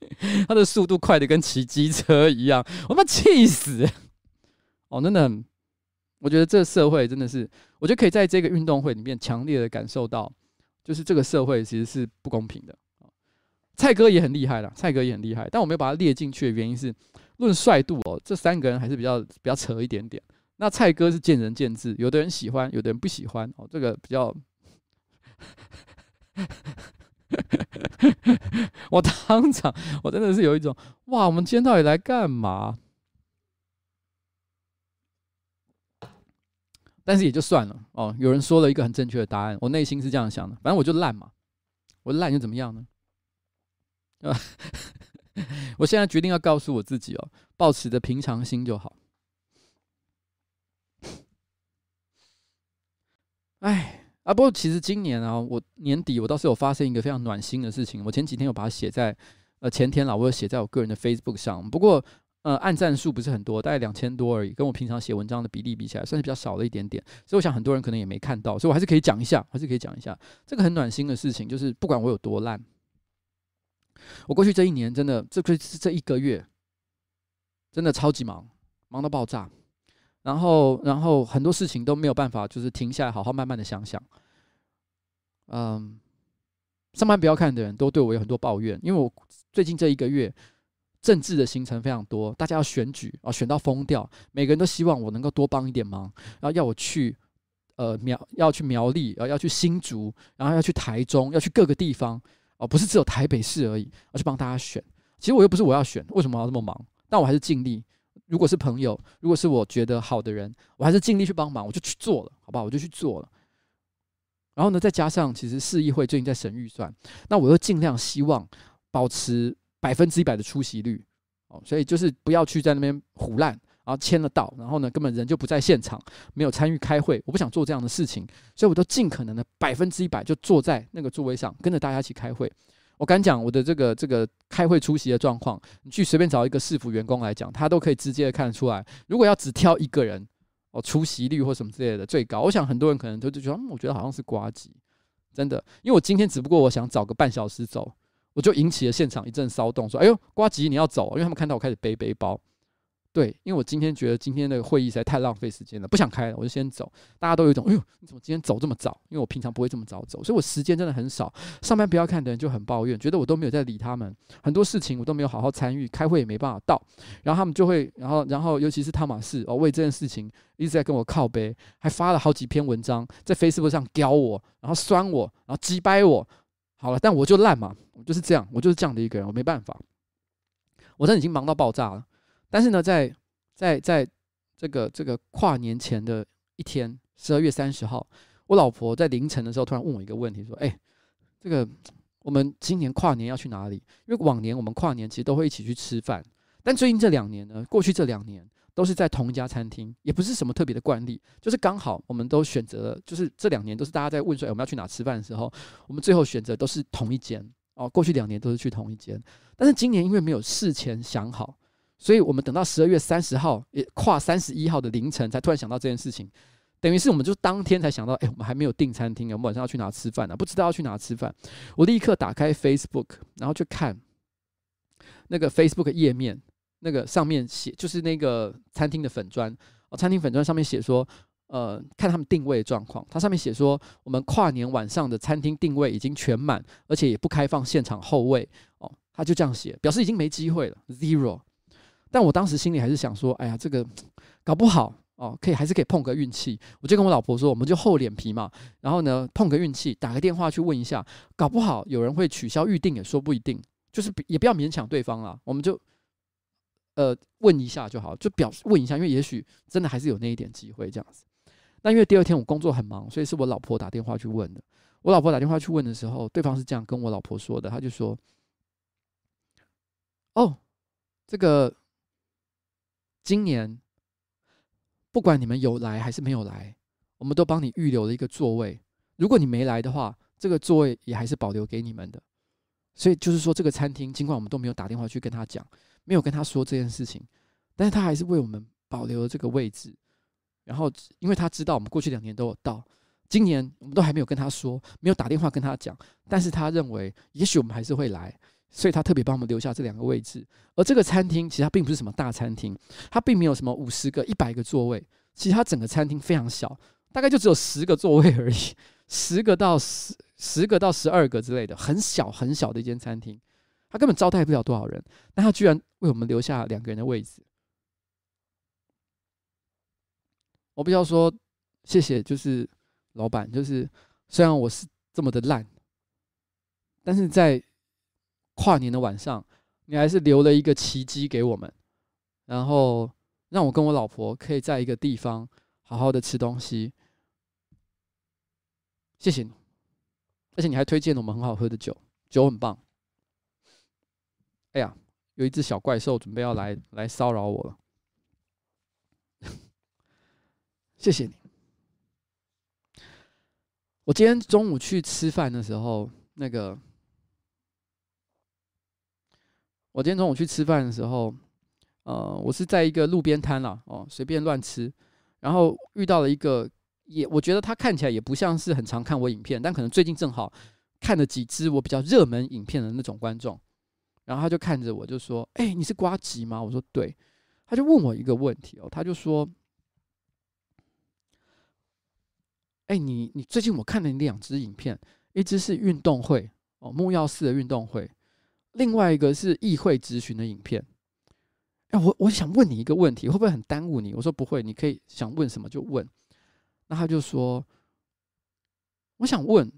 [SPEAKER 1] 他的速度快得跟骑机车一样。”我他妈气死！哦，真的。我觉得这个社会真的是，我觉得可以在这个运动会里面强烈的感受到，就是这个社会其实是不公平的。蔡哥也很厉害啦，蔡哥也很厉害，但我没有把他列进去的原因是，论帅度哦，这三个人还是比较比较扯一点点。那蔡哥是见仁见智，有的人喜欢，有的人不喜欢哦，这个比较。我当场，我真的是有一种哇，我们今天到底来干嘛？但是也就算了哦。有人说了一个很正确的答案，我内心是这样想的。反正我就烂嘛，我烂又怎么样呢？我现在决定要告诉我自己哦，保持着平常心就好。哎啊，不过其实今年啊，我年底我倒是有发生一个非常暖心的事情。我前几天有把它写在呃前天了，我有写在我个人的 Facebook 上。不过。呃，按赞数不是很多，大概两千多而已，跟我平常写文章的比例比起来，算是比较少了一点点。所以我想很多人可能也没看到，所以我还是可以讲一下，还是可以讲一下这个很暖心的事情，就是不管我有多烂，我过去这一年真的，这个这一个月真的超级忙，忙到爆炸，然后然后很多事情都没有办法，就是停下来好好慢慢的想想。嗯，上班不要看的人都对我有很多抱怨，因为我最近这一个月。政治的行程非常多，大家要选举啊，选到疯掉，每个人都希望我能够多帮一点忙，然后要我去呃苗，要去苗栗，然后要去新竹，然后要去台中，要去各个地方哦，不是只有台北市而已，要去帮大家选。其实我又不是我要选，为什么要这么忙？但我还是尽力。如果是朋友，如果是我觉得好的人，我还是尽力去帮忙，我就去做了，好不好？我就去做了。然后呢，再加上其实市议会最近在审预算，那我又尽量希望保持。百分之一百的出席率，哦，所以就是不要去在那边胡烂，然后签了到，然后呢，根本人就不在现场，没有参与开会。我不想做这样的事情，所以我都尽可能的百分之一百就坐在那个座位上，跟着大家一起开会。我敢讲，我的这个这个开会出席的状况，你去随便找一个市府员工来讲，他都可以直接的看得出来。如果要只挑一个人，哦，出席率或什么之类的最高，我想很多人可能都就觉得，嗯，我觉得好像是瓜吉，真的，因为我今天只不过我想找个半小时走。我就引起了现场一阵骚动，说：“哎呦，瓜吉你要走？”因为他们看到我开始背背包，对，因为我今天觉得今天的会议实在太浪费时间了，不想开了，我就先走。大家都有一种，哎呦，你怎么今天走这么早？因为我平常不会这么早走，所以我时间真的很少。上班不要看的人就很抱怨，觉得我都没有在理他们，很多事情我都没有好好参与，开会也没办法到。然后他们就会，然后然后尤其是汤马士哦，为这件事情一直在跟我靠背，还发了好几篇文章在 Facebook 上飙我，然后酸我，然后击败我。好了，但我就烂嘛，我就是这样，我就是这样的一个人，我没办法。我真的已经忙到爆炸了。但是呢，在在在这个这个跨年前的一天，十二月三十号，我老婆在凌晨的时候突然问我一个问题，说：“哎，这个我们今年跨年要去哪里？因为往年我们跨年其实都会一起去吃饭，但最近这两年呢，过去这两年都是在同一家餐厅，也不是什么特别的惯例，就是刚好我们都选择了，就是这两年都是大家在问说，哎，我们要去哪吃饭的时候，我们最后选择都是同一间哦。过去两年都是去同一间，但是今年因为没有事前想好。”所以我们等到十二月三十号，也跨三十一号的凌晨，才突然想到这件事情。等于是我们就当天才想到，哎，我们还没有订餐厅，我们晚上要去哪吃饭呢？不知道要去哪吃饭。我立刻打开 Facebook，然后去看那个 Facebook 页面，那个上面写就是那个餐厅的粉砖哦，餐厅粉砖上面写说，呃，看他们定位状况，它上面写说，我们跨年晚上的餐厅定位已经全满，而且也不开放现场后位哦，他就这样写，表示已经没机会了，zero。但我当时心里还是想说，哎呀，这个搞不好哦，可以还是可以碰个运气。我就跟我老婆说，我们就厚脸皮嘛，然后呢，碰个运气，打个电话去问一下，搞不好有人会取消预定，也说不一定。就是也不要勉强对方啊，我们就呃问一下就好，就表示问一下，因为也许真的还是有那一点机会这样子。那因为第二天我工作很忙，所以是我老婆打电话去问的。我老婆打电话去问的时候，对方是这样跟我老婆说的，他就说：“哦，这个。”今年不管你们有来还是没有来，我们都帮你预留了一个座位。如果你没来的话，这个座位也还是保留给你们的。所以就是说，这个餐厅尽管我们都没有打电话去跟他讲，没有跟他说这件事情，但是他还是为我们保留了这个位置。然后，因为他知道我们过去两年都有到，今年我们都还没有跟他说，没有打电话跟他讲，但是他认为也许我们还是会来。所以他特别帮我们留下这两个位置，而这个餐厅其实它并不是什么大餐厅，它并没有什么五十个、一百个座位，其实它整个餐厅非常小，大概就只有十个座位而已，十个到十十个到十二个之类的，很小很小的一间餐厅，它根本招待不了多少人，但他居然为我们留下两个人的位置。我必须要说谢谢，就是老板，就是虽然我是这么的烂，但是在。跨年的晚上，你还是留了一个奇迹给我们，然后让我跟我老婆可以在一个地方好好的吃东西。谢谢你，而且你还推荐了我们很好喝的酒，酒很棒。哎呀，有一只小怪兽准备要来来骚扰我了。谢谢你。我今天中午去吃饭的时候，那个。我今天中午去吃饭的时候，呃，我是在一个路边摊啦，哦，随便乱吃，然后遇到了一个，也我觉得他看起来也不像是很常看我影片，但可能最近正好看了几支我比较热门影片的那种观众，然后他就看着我就说：“哎，你是瓜吉吗？”我说：“对。”他就问我一个问题哦，他就说：“哎，你你最近我看了你两支影片，一支是运动会哦，木曜四的运动会。”另外一个是议会质询的影片，哎，我我想问你一个问题，会不会很耽误你？我说不会，你可以想问什么就问。那他就说，我想问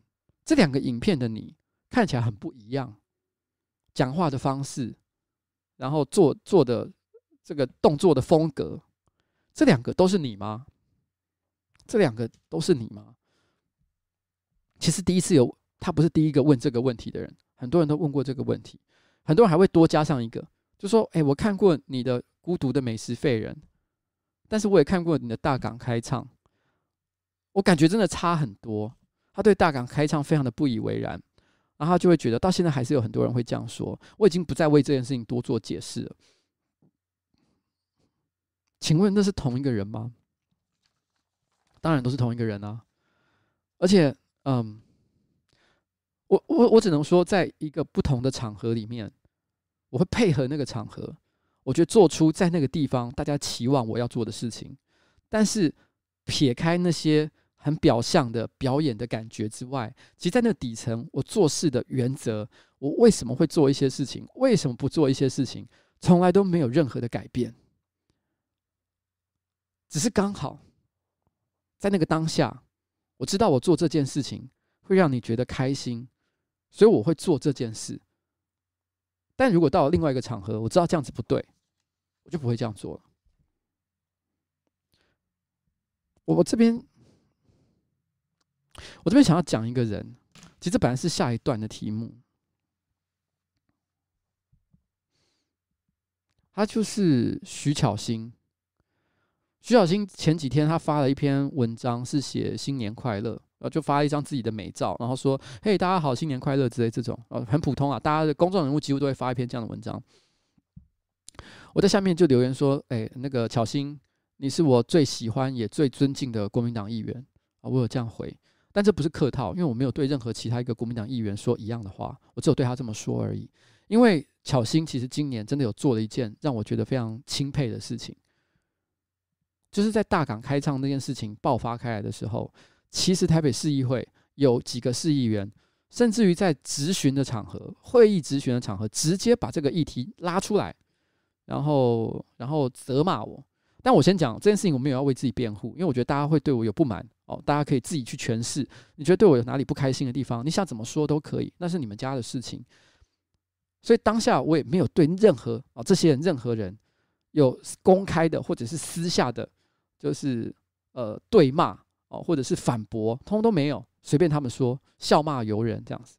[SPEAKER 1] 这两个影片的你看起来很不一样，讲话的方式，然后做做的这个动作的风格，这两个都是你吗？这两个都是你吗？其实第一次有，他不是第一个问这个问题的人。很多人都问过这个问题，很多人还会多加上一个，就说：“哎，我看过你的《孤独的美食废人》，但是我也看过你的《大港开唱》，我感觉真的差很多。”他对《大港开唱》非常的不以为然，然后他就会觉得到现在还是有很多人会这样说。我已经不再为这件事情多做解释了。请问那是同一个人吗？当然都是同一个人啊，而且，嗯。我我我只能说，在一个不同的场合里面，我会配合那个场合，我觉得做出在那个地方大家期望我要做的事情，但是撇开那些很表象的表演的感觉之外，其实在那底层，我做事的原则，我为什么会做一些事情，为什么不做一些事情，从来都没有任何的改变，只是刚好在那个当下，我知道我做这件事情会让你觉得开心，所以我会做这件事。但如果到了另外一个场合，我知道这样子不对，我就不会这样做了。我我这边，我这边想要讲一个人，其实本来是下一段的题目，他就是徐巧芯。徐巧芯前几天他发了一篇文章，是写新年快乐。然后就发一张自己的美照，然后说：“嘿，大家好，新年快乐！”之类这种，呃，很普通啊。大家的公众人物几乎都会发一篇这样的文章。我在下面就留言说：“哎，那个巧芯，你是我最喜欢也最尊敬的国民党议员啊。”我有这样回，但这不是客套，因为我没有对任何其他一个国民党议员说一样的话，我只有对他这么说而已。因为巧芯其实今年真的有做了一件让我觉得非常钦佩的事情，就是在大港开唱那件事情爆发开来的时候。其实台北市议会有几个市议员，甚至于在质询的场合、会议质询的场合，直接把这个议题拉出来，然后然后责骂我。但我先讲这件事情，我没有要为自己辩护，因为我觉得大家会对我有不满哦，大家可以自己去诠释。你觉得对我有哪里不开心的地方，你想怎么说都可以，那是你们家的事情。所以当下我也没有对任何啊这些人、任何人有公开的或者是私下的，就是呃对骂。哦，或者是反驳，通通都没有，随便他们说，笑骂由人这样子。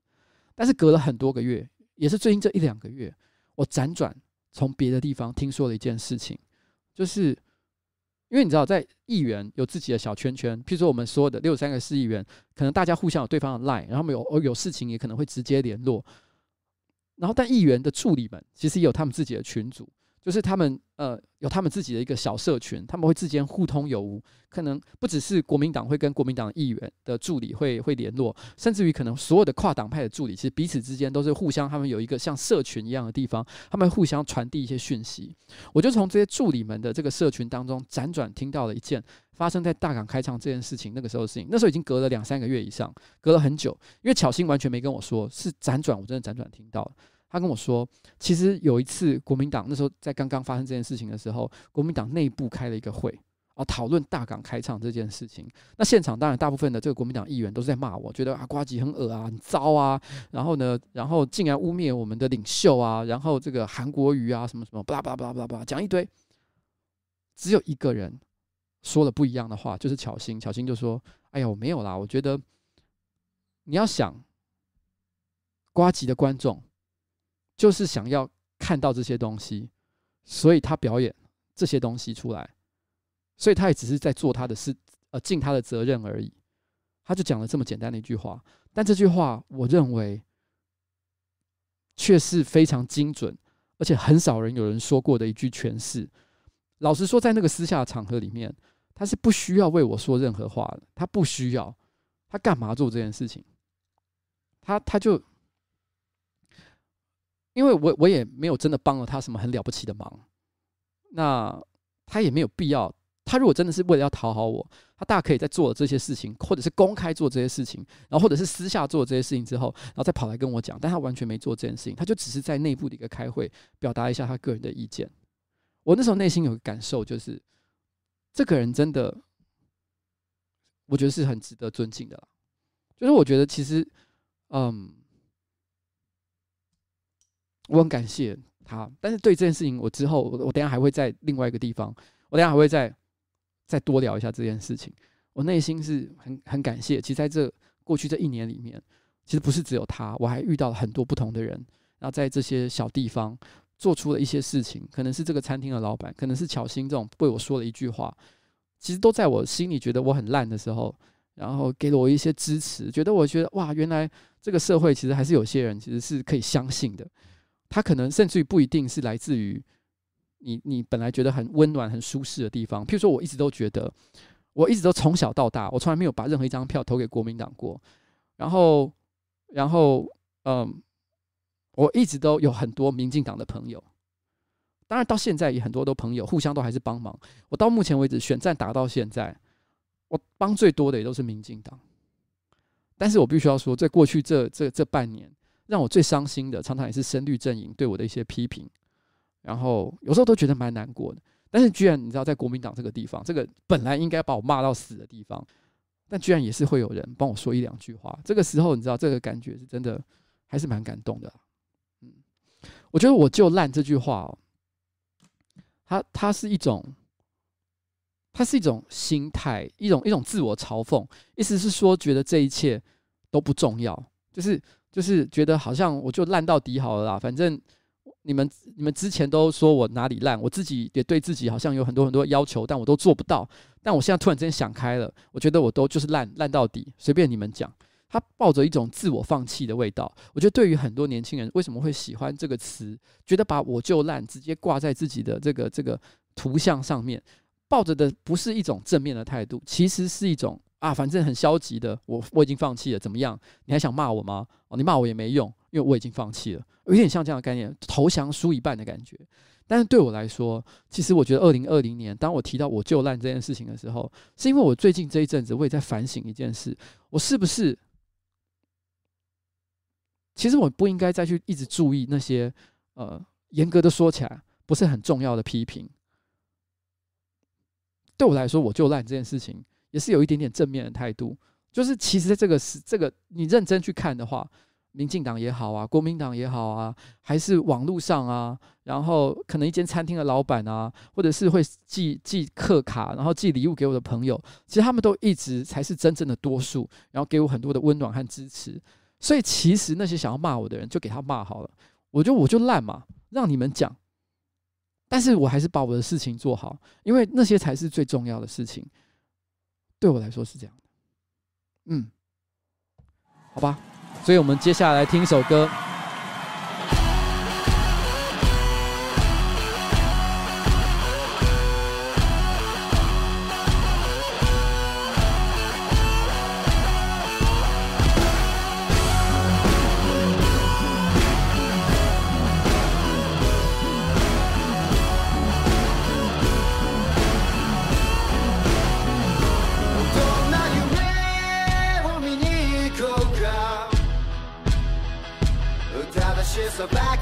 [SPEAKER 1] 但是隔了很多个月，也是最近这一两个月，我辗转从别的地方听说了一件事情，就是因为你知道，在议员有自己的小圈圈，譬如说我们说的六三个市议员，可能大家互相有对方的 line，然后没有有事情也可能会直接联络。然后，但议员的助理们其实也有他们自己的群组。就是他们呃有他们自己的一个小社群，他们会之间互通有无，可能不只是国民党会跟国民党议员的助理会会联络，甚至于可能所有的跨党派的助理，其实彼此之间都是互相，他们有一个像社群一样的地方，他们互相传递一些讯息。我就从这些助理们的这个社群当中辗转听到了一件发生在大港开唱这件事情，那个时候的事情，那时候已经隔了两三个月以上，隔了很久，因为巧心完全没跟我说，是辗转，我真的辗转听到了。他跟我说，其实有一次国民党那时候在刚刚发生这件事情的时候，国民党内部开了一个会啊，讨论大港开唱这件事情。那现场当然大部分的这个国民党议员都是在骂我，觉得啊瓜吉很恶啊，很糟啊。然后呢，然后竟然污蔑我们的领袖啊，然后这个韩国瑜啊什么什么，巴拉巴拉巴拉巴拉巴拉讲一堆。只有一个人说了不一样的话，就是巧心。巧心就说：“哎呀，我没有啦，我觉得你要想瓜吉的观众。”就是想要看到这些东西，所以他表演这些东西出来，所以他也只是在做他的事，呃，尽他的责任而已。他就讲了这么简单的一句话，但这句话我认为却是非常精准，而且很少人有人说过的一句诠释。老实说，在那个私下场合里面，他是不需要为我说任何话的，他不需要，他干嘛做这件事情？他他就。因为我我也没有真的帮了他什么很了不起的忙，那他也没有必要。他如果真的是为了要讨好我，他大可以在做了这些事情，或者是公开做这些事情，然后或者是私下做这些事情之后，然后再跑来跟我讲。但他完全没做这件事情，他就只是在内部的一个开会，表达一下他个人的意见。我那时候内心有个感受，就是这个人真的，我觉得是很值得尊敬的啦。就是我觉得其实，嗯。我很感谢他，但是对这件事情，我之后我我等下还会在另外一个地方，我等下还会再再多聊一下这件事情。我内心是很很感谢，其实在这过去这一年里面，其实不是只有他，我还遇到了很多不同的人，然后在这些小地方做出了一些事情，可能是这个餐厅的老板，可能是巧芯这种为我说了一句话，其实都在我心里觉得我很烂的时候，然后给了我一些支持，觉得我觉得哇，原来这个社会其实还是有些人其实是可以相信的。他可能甚至于不一定是来自于你，你本来觉得很温暖、很舒适的地方。譬如说，我一直都觉得，我一直都从小到大，我从来没有把任何一张票投给国民党过。然后，然后，嗯，我一直都有很多民进党的朋友，当然到现在也很多的朋友互相都还是帮忙。我到目前为止选战打到现在，我帮最多的也都是民进党。但是我必须要说，在过去这这这半年，让我最伤心的，常常也是深绿阵营对我的一些批评，然后有时候都觉得蛮难过的。但是居然你知道，在国民党这个地方，这个本来应该把我骂到死的地方，但居然也是会有人帮我说一两句话。这个时候，你知道这个感觉是真的，还是蛮感动的。嗯，我觉得我就烂这句话哦，它它是一种，它是一种心态，一种一种自我嘲讽，意思是说，觉得这一切都不重要，就是就是觉得好像我就烂到底好了啦，反正。你们你们之前都说我哪里烂，我自己也对自己好像有很多很多要求，但我都做不到。但我现在突然之间想开了，我觉得我都就是烂烂到底，随便你们讲。他抱着一种自我放弃的味道。我觉得对于很多年轻人，为什么会喜欢这个词？觉得把我就烂直接挂在自己的这个这个图像上面，抱着的不是一种正面的态度，其实是一种啊，反正很消极的。我我已经放弃了，怎么样？你还想骂我吗？哦，你骂我也没用。因为我已经放弃了，有点像这样的概念，投降输一半的感觉。但是对我来说，其实我觉得二零二零年，当我提到我就烂这件事情的时候，是因为我最近这一阵子，我也在反省一件事：我是不是其实我不应该再去一直注意那些呃，严格的说起来不是很重要的批评。对我来说，我就烂这件事情也是有一点点正面的态度，就是其实这个是这个，你认真去看的话。民进党也好啊，国民党也好啊，还是网络上啊，然后可能一间餐厅的老板啊，或者是会寄寄贺卡，然后寄礼物给我的朋友，其实他们都一直才是真正的多数，然后给我很多的温暖和支持。所以其实那些想要骂我的人，就给他骂好了，我就我就烂嘛，让你们讲。但是我还是把我的事情做好，因为那些才是最重要的事情。对我来说是这样的，嗯，好吧。所以我们接下来听一首歌。
[SPEAKER 2] 命揺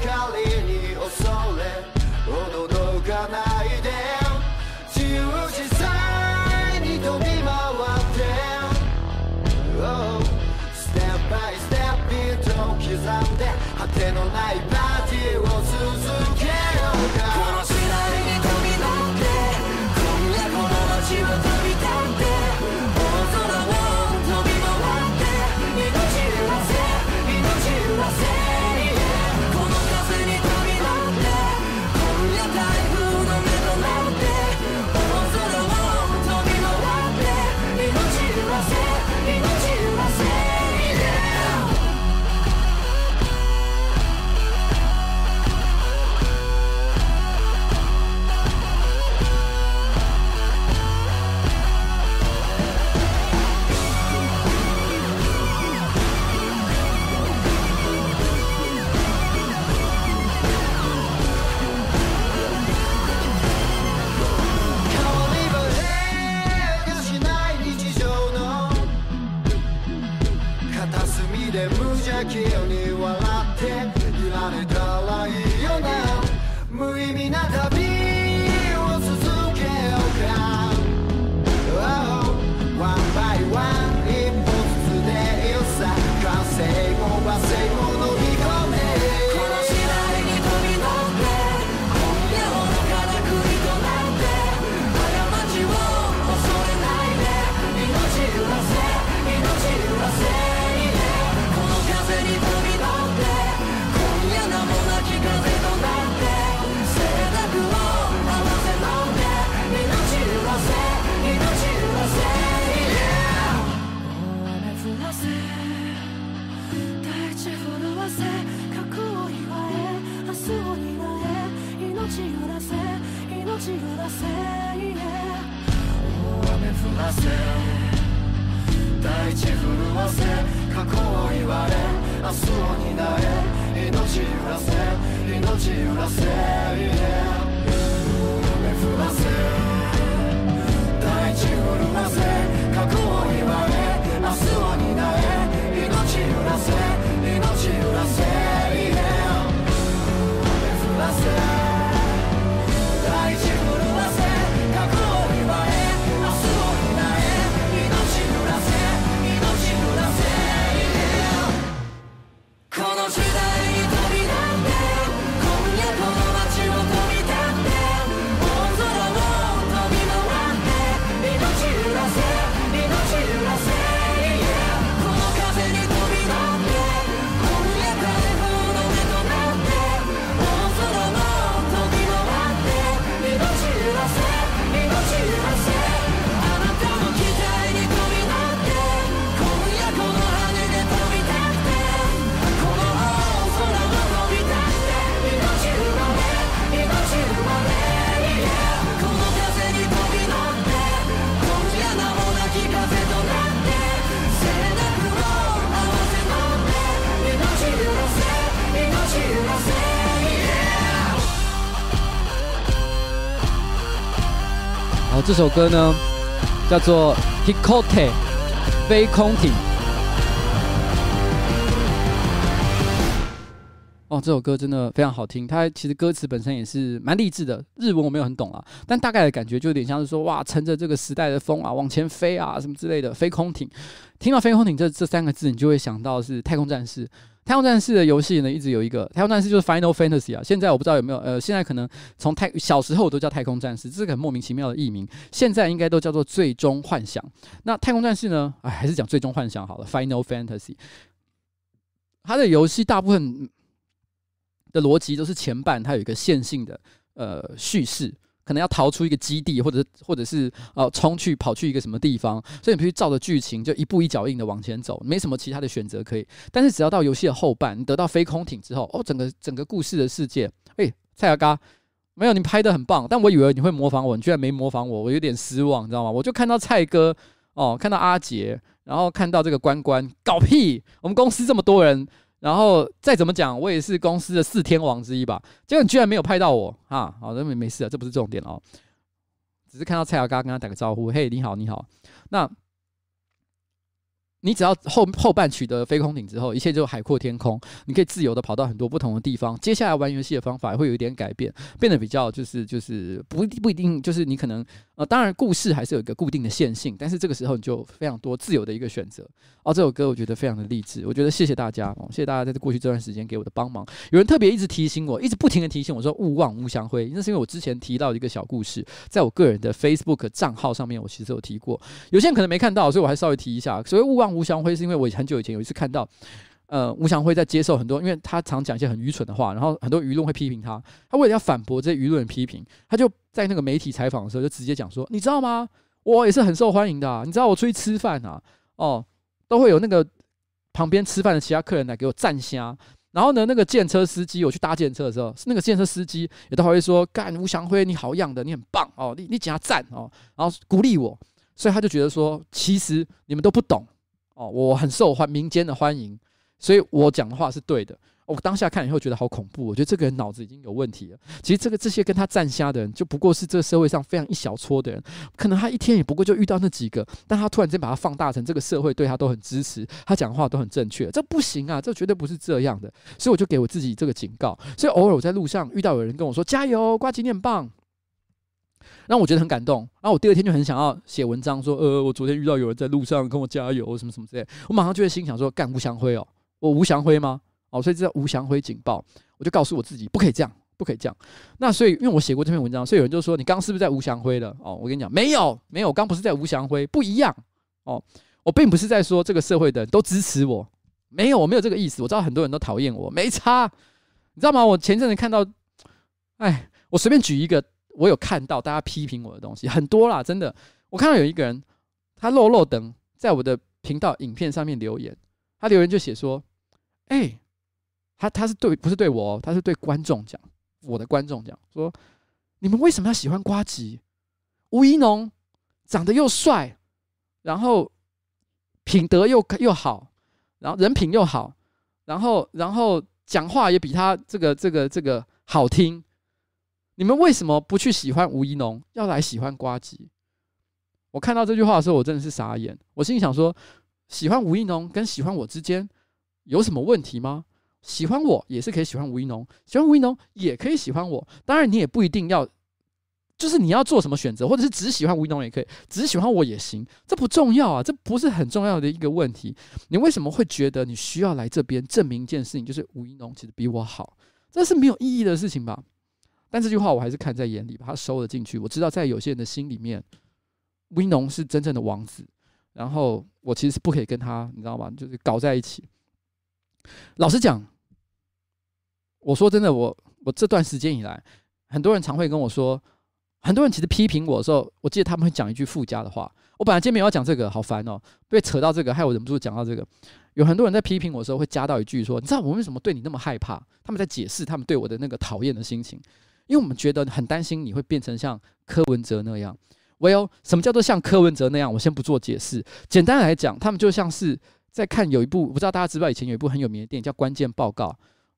[SPEAKER 1] 这首歌呢，叫做《Hikote》，飞空艇。哦，这首歌真的非常好听。它其实歌词本身也是蛮励志的，日文我没有很懂啊，但大概的感觉就有点像是说，哇，乘着这个时代的风啊，往前飞啊，什么之类的。飞空艇，听到“飞空艇”这这三个字，你就会想到是太空战士。太空战士的游戏呢，一直有一个太空战士就是 Final Fantasy 啊。现在我不知道有没有，呃，现在可能从太小时候都叫太空战士，这是个很莫名其妙的译名。现在应该都叫做最终幻想。那太空战士呢？哎，还是讲最终幻想好了。Final Fantasy，它的游戏大部分的逻辑都是前半它有一个线性的呃叙事。可能要逃出一个基地，或者或者是呃冲去跑去一个什么地方，所以你必须照着剧情就一步一脚印的往前走，没什么其他的选择可以。但是只要到游戏的后半，你得到飞空艇之后，哦，整个整个故事的世界，哎，蔡阿嘎，没有你拍的很棒，但我以为你会模仿我，你居然没模仿我，我有点失望，你知道吗？我就看到蔡哥哦，看到阿杰，然后看到这个关关搞屁，我们公司这么多人。然后再怎么讲，我也是公司的四天王之一吧。结果你居然没有拍到我啊！好，那没没事啊，这不是重点哦。只是看到蔡小刚跟他打个招呼，嘿，你好，你好。那。你只要后后半取得飞空艇之后，一切就海阔天空，你可以自由的跑到很多不同的地方。接下来玩游戏的方法会有一点改变，变得比较就是就是不不一定就是你可能呃，当然故事还是有一个固定的线性，但是这个时候你就非常多自由的一个选择。哦，这首歌我觉得非常的励志，我觉得谢谢大家。哦，谢谢大家。在这过去这段时间给我的帮忙。有人特别一直提醒我，一直不停的提醒我说勿忘吴祥辉，那是因为我之前提到一个小故事，在我个人的 Facebook 账号上面，我其实有提过，有些人可能没看到，所以我还稍微提一下。所谓勿忘。吴祥辉是因为我很久以前有一次看到，呃，吴祥辉在接受很多，因为他常讲一些很愚蠢的话，然后很多舆论会批评他，他为了要反驳这些舆论批评，他就在那个媒体采访的时候就直接讲说：“你知道吗？我也是很受欢迎的，你知道我出去吃饭啊，哦，都会有那个旁边吃饭的其他客人来给我赞虾，然后呢，那个计程车司机我去搭计程车的时候，那个计程车司机也都还会说：干吴祥辉你好样的，你很棒哦，你你给他赞哦，然后鼓励我，所以他就觉得说，其实你们都不懂。”哦，我很受欢民间的欢迎，所以我讲的话是对的。我当下看以后觉得好恐怖，我觉得这个人脑子已经有问题了。其实这个这些跟他站瞎的人，就不过是这个社会上非常一小撮的人，可能他一天也不过就遇到那几个，但他突然间把他放大成这个社会对他都很支持，他讲话都很正确，这不行啊，这绝对不是这样的。所以我就给我自己这个警告。所以偶尔我在路上遇到有人跟我说加油，呱吉你很棒。让我觉得很感动，然后我第二天就很想要写文章说，呃，我昨天遇到有人在路上跟我加油，什么什么之类，我马上就会心想说，干吴祥辉哦，我吴祥辉吗？哦，所以这叫吴祥辉警报，我就告诉我自己，不可以这样，不可以这样。那所以，因为我写过这篇文章，所以有人就说，你刚刚是不是在吴祥辉了？哦，我跟你讲，没有，没有，刚不是在吴祥辉，不一样。哦，我并不是在说这个社会的人都支持我，没有，我没有这个意思。我知道很多人都讨厌我，没差，你知道吗？我前阵子看到，哎，我随便举一个。我有看到大家批评我的东西很多啦，真的。我看到有一个人，他漏漏等在我的频道影片上面留言，他留言就写说：“哎、他他是对，不是对我，他是对观众讲，我的观众讲说，你们为什么要喜欢瓜吉？吴怡农长得又帅，然后品德又又好，然后人品又好，然后然后讲话也比他这个这个这个好听。”你们为什么不去喜欢吴一农，要来喜欢呱吉？我看到这句话的时候，我真的是傻眼。我心里想说，喜欢吴一农跟喜欢我之间有什么问题吗？喜欢我也是可以喜欢吴一农，喜欢吴一农也可以喜欢我。当然，你也不一定要，就是你要做什么选择，或者是只喜欢吴一农也可以，只喜欢我也行，这不重要啊，这不是很重要的一个问题。你为什么会觉得你需要来这边证明一件事情，就是吴一农其实比我好？这是没有意义的事情吧？但这句话我还是看在眼里，把它收了进去。我知道在有些人的心里面，威农是真正的王子，然后我其实是不可以跟他，你知道吗？就是搞在一起。老实讲，我说真的，我我这段时间以来，很多人常会跟我说，很多人其实批评我的时候，我记得他们会讲一句附加的话。我本来今天没有要讲这个，好烦哦，被扯到这个，害我忍不住讲到这个。有很多人在批评我的时候，会加到一句说：“你知道我为什么对你那么害怕？”他们在解释他们对我的那个讨厌的心情，因为我们觉得很担心你会变成像柯文哲那样。Well，什么叫做像柯文哲那样？我先不做解释。简单来讲，他们就像是。在看有一部，不知道大家知不知道，以前有一部很有名的电影叫《关键报告》。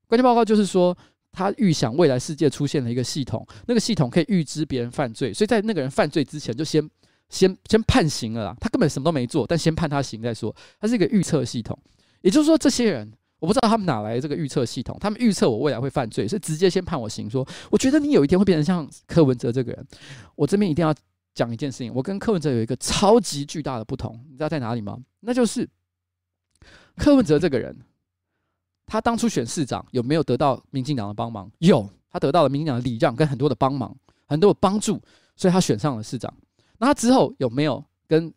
[SPEAKER 1] 关键报告就是说，他预想未来世界出现了一个系统，那个系统可以预知别人犯罪，所以在那个人犯罪之前就先先先判刑了啦。他根本什么都没做，但先判他刑再说。他是一个预测系统，也就是说，这些人我不知道他们哪来的这个预测系统，他们预测我未来会犯罪，是直接先判我刑，说我觉得你有一天会变成像柯文哲这个人。我这边一定要讲一件事情，我跟柯文哲有一个超级巨大的不同，你知道在哪里吗？那就是。柯文哲这个人，他当初选市长有没有得到民进党的帮忙？有，他得到了民进党的礼让跟很多的帮忙，很多的帮助，所以他选上了市长。那他之后有没有跟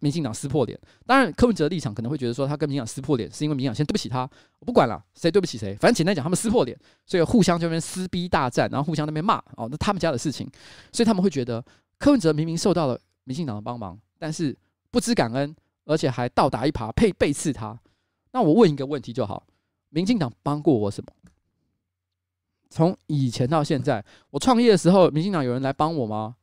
[SPEAKER 1] 民进党撕破脸？当然，柯文哲立场可能会觉得说，他跟民进党撕破脸是因为民进党先对不起他。我不管了，谁对不起谁，反正简单讲，他们撕破脸，所以互相这边撕逼大战，然后互相那边骂哦，那他们家的事情，所以他们会觉得柯文哲明明受到了民进党的帮忙，但是不知感恩。而且还倒打一耙，配背刺他。那我问一个问题就好：民进党帮过我什么？从以前到现在，我创业的时候，民进党有人来帮我吗？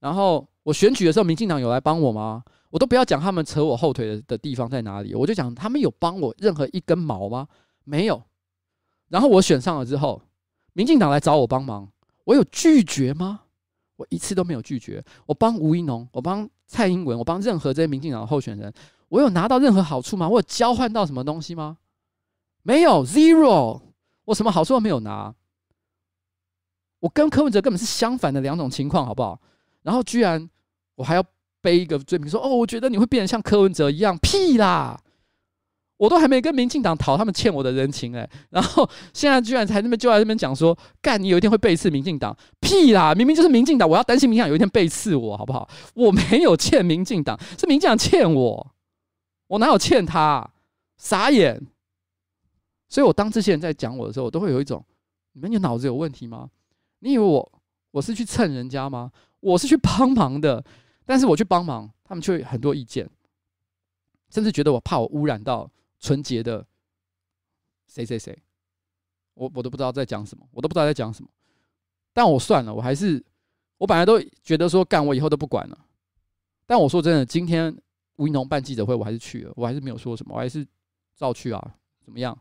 [SPEAKER 1] 然后我选举的时候，民进党有来帮我吗？我都不要讲他们扯我后腿的的地方在哪里，我就讲他们有帮我任何一根毛吗？没有。然后我选上了之后，民进党来找我帮忙，我有拒绝吗？我一次都没有拒绝。我帮吴一农，我帮。蔡英文，我帮任何这些民进党的候选人，我有拿到任何好处吗？我有交换到什么东西吗？没有，zero，我什么好处都没有拿。我跟柯文哲根本是相反的两种情况，好不好？然后居然我还要背一个罪名，说哦，我觉得你会变得像柯文哲一样，屁啦！我都还没跟民进党讨他们欠我的人情哎、然后现在居然才那边就在那边讲说，干你有一天会背刺民进党，屁啦！明明就是民进党，我要担心民进党有一天背刺我，好不好？我没有欠民进党，是民进党欠我，我哪有欠他？傻眼！所以我当这些人在讲我的时候，我都会有一种，你们有脑子有问题吗？你以为我我是去蹭人家吗？我是去帮忙的，但是我去帮忙，他们却很多意见，甚至觉得我怕我污染到。纯洁的谁谁谁，我我都不知道在讲什么，我都不知道在讲什么。但我算了，我还是我本来都觉得说干，我以后都不管了。但我说真的，今天吴一农办记者会，我还是去了，我还是没有说什么，我还是照去啊。怎么样？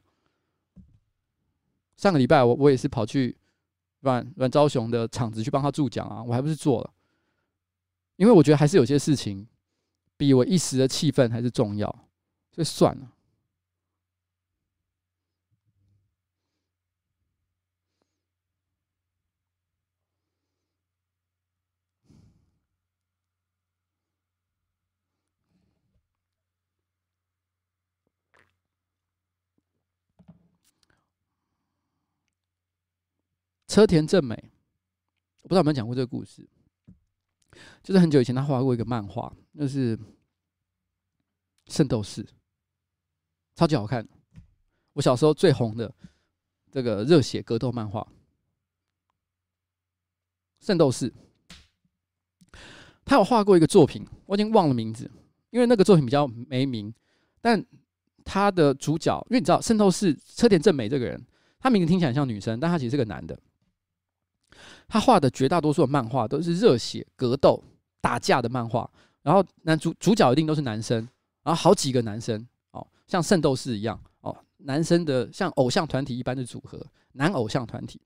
[SPEAKER 1] 上个礼拜我我也是跑去阮阮昭雄的场子去帮他助讲啊，我还不是做了，因为我觉得还是有些事情比我一时的气愤还是重要，所以算了。车田正美，我不知道有没有讲过这个故事，就是很久以前他画过一个漫画，就是《圣斗士》，超级好看。我小时候最红的这个热血格斗漫画《圣斗士》，他有画过一个作品，我已经忘了名字，因为那个作品比较没名。但他的主角，因为你知道《圣斗士》车田正美这个人，他名字听起来像女生，但他其实是个男的。他画的绝大多数的漫画都是热血格斗打架的漫画，然后男主主角一定都是男生，然后好几个男生哦，像圣斗士一样哦，男生的像偶像团体一般的组合，男偶像团体。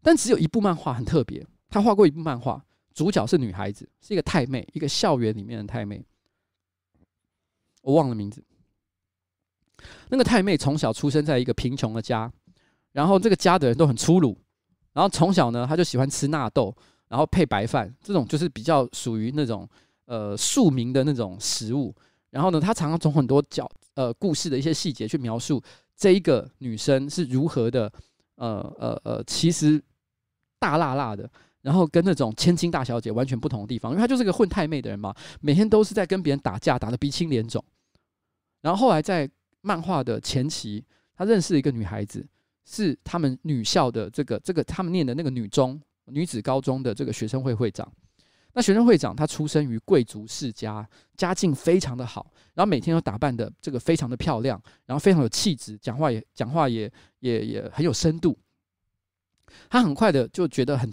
[SPEAKER 1] 但只有一部漫画很特别，他画过一部漫画，主角是女孩子，是一个太妹，一个校园里面的太妹，我忘了名字。那个太妹从小出生在一个贫穷的家，然后这个家的人都很粗鲁，然后从小呢，他就喜欢吃纳豆，然后配白饭，这种就是比较属于那种呃庶民的那种食物。然后呢，他常常从很多角呃故事的一些细节去描述这一个女生是如何的呃呃呃，其实大辣辣的，然后跟那种千金大小姐完全不同的地方，因为她就是个混太妹的人嘛，每天都是在跟别人打架，打得鼻青脸肿。然后后来在漫画的前期，他认识一个女孩子，是他们女校的这个这个他们念的那个女中女子高中的这个学生会会长。那学生会长他出生于贵族世家，家境非常的好，然后每天都打扮的这个非常的漂亮，然后非常有气质，讲话也讲话也也也很有深度。他很快的就觉得很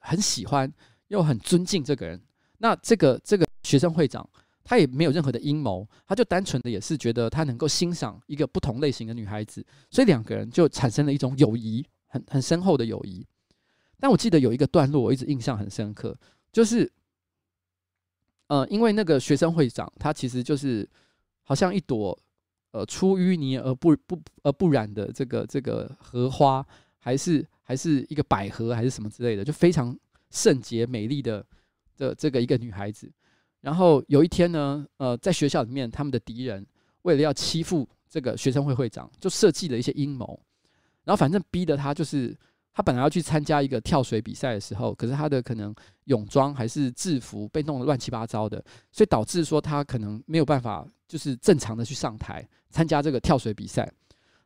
[SPEAKER 1] 很喜欢，又很尊敬这个人。那这个这个学生会长。他也没有任何的阴谋，他就单纯的也是觉得他能够欣赏一个不同类型的女孩子，所以两个人就产生了一种友谊，很很深厚的友谊。但我记得有一个段落我一直印象很深刻，就是，呃，因为那个学生会长他其实就是好像一朵呃出淤泥而不不而不染的这个这个荷花，还是还是一个百合还是什么之类的，就非常圣洁美丽的的这个一个女孩子。然后有一天呢，呃，在学校里面，他们的敌人为了要欺负这个学生会会长，就设计了一些阴谋。然后反正逼得他，就是他本来要去参加一个跳水比赛的时候，可是他的可能泳装还是制服被弄得乱七八糟的，所以导致说他可能没有办法，就是正常的去上台参加这个跳水比赛。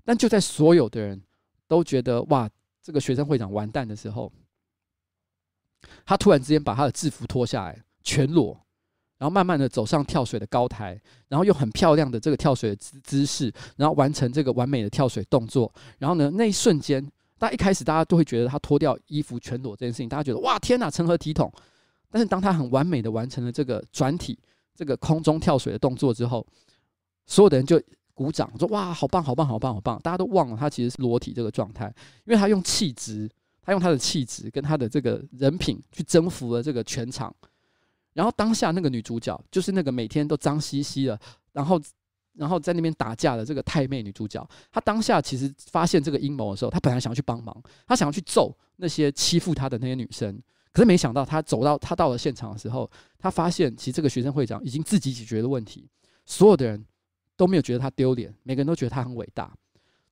[SPEAKER 1] 但就在所有的人都觉得哇，这个学生会长完蛋的时候，他突然之间把他的制服脱下来，全裸。然后慢慢的走上跳水的高台，然后用很漂亮的这个跳水的姿姿势，然后完成这个完美的跳水动作。然后呢，那一瞬间，大家一开始大家都会觉得他脱掉衣服全裸这件事情，大家觉得哇天哪，成何体统？但是当他很完美的完成了这个转体、这个空中跳水的动作之后，所有的人就鼓掌说哇，好棒，好棒，好棒，好棒！大家都忘了他其实是裸体这个状态，因为他用气质，他用他的气质跟他的这个人品去征服了这个全场。然后当下那个女主角就是那个每天都脏兮兮的，然后然后在那边打架的这个太妹女主角。她当下其实发现这个阴谋的时候，她本来想要去帮忙，她想要去揍那些欺负她的那些女生。可是没想到，她走到她到了现场的时候，她发现其实这个学生会长已经自己解决了问题，所有的人都没有觉得她丢脸，每个人都觉得她很伟大。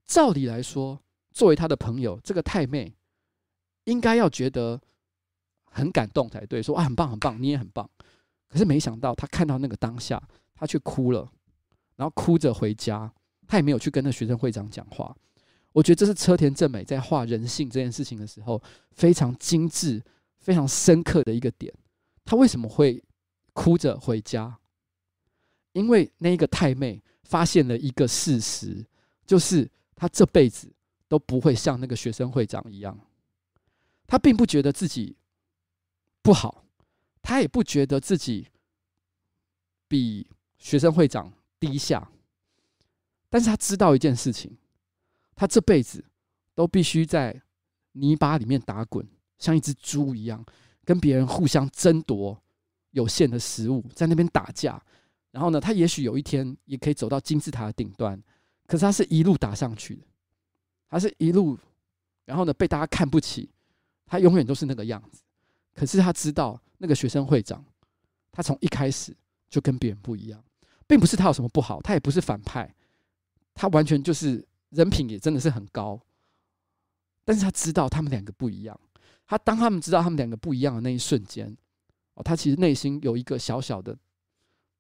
[SPEAKER 1] 照理来说，作为她的朋友，这个太妹应该要觉得。很感动才对，说啊，很棒很棒，你也很棒。可是没想到他看到那个当下，他却哭了，然后哭着回家，他也没有去跟那学生会长讲话。我觉得这是车田正美在画人性这件事情的时候非常精致、非常深刻的一个点。他为什么会哭着回家？因为那个太妹发现了一个事实，就是他这辈子都不会像那个学生会长一样，他并不觉得自己。不好，他也不觉得自己比学生会长低下，但是他知道一件事情，他这辈子都必须在泥巴里面打滚，像一只猪一样，跟别人互相争夺有限的食物，在那边打架。然后呢，他也许有一天也可以走到金字塔的顶端，可是他是一路打上去的，他是一路，然后呢，被大家看不起，他永远都是那个样子。可是他知道那个学生会长，他从一开始就跟别人不一样，并不是他有什么不好，他也不是反派，他完全就是人品也真的是很高。但是他知道他们两个不一样，他当他们知道他们两个不一样的那一瞬间，哦，他其实内心有一个小小的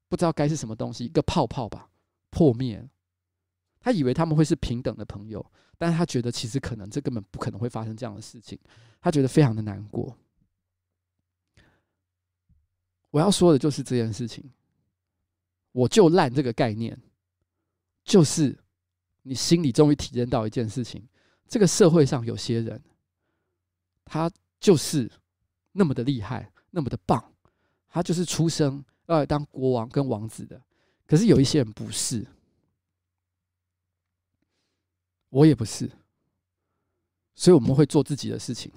[SPEAKER 1] 不知道该是什么东西，一个泡泡吧，破灭。他以为他们会是平等的朋友，但是他觉得其实可能这根本不可能会发生这样的事情，他觉得非常的难过。我要说的就是这件事情，我就烂这个概念，就是你心里终于体验到一件事情：这个社会上有些人，他就是那么的厉害，那么的棒，他就是出生要来当国王跟王子的。可是有一些人不是，我也不是，所以我们会做自己的事情，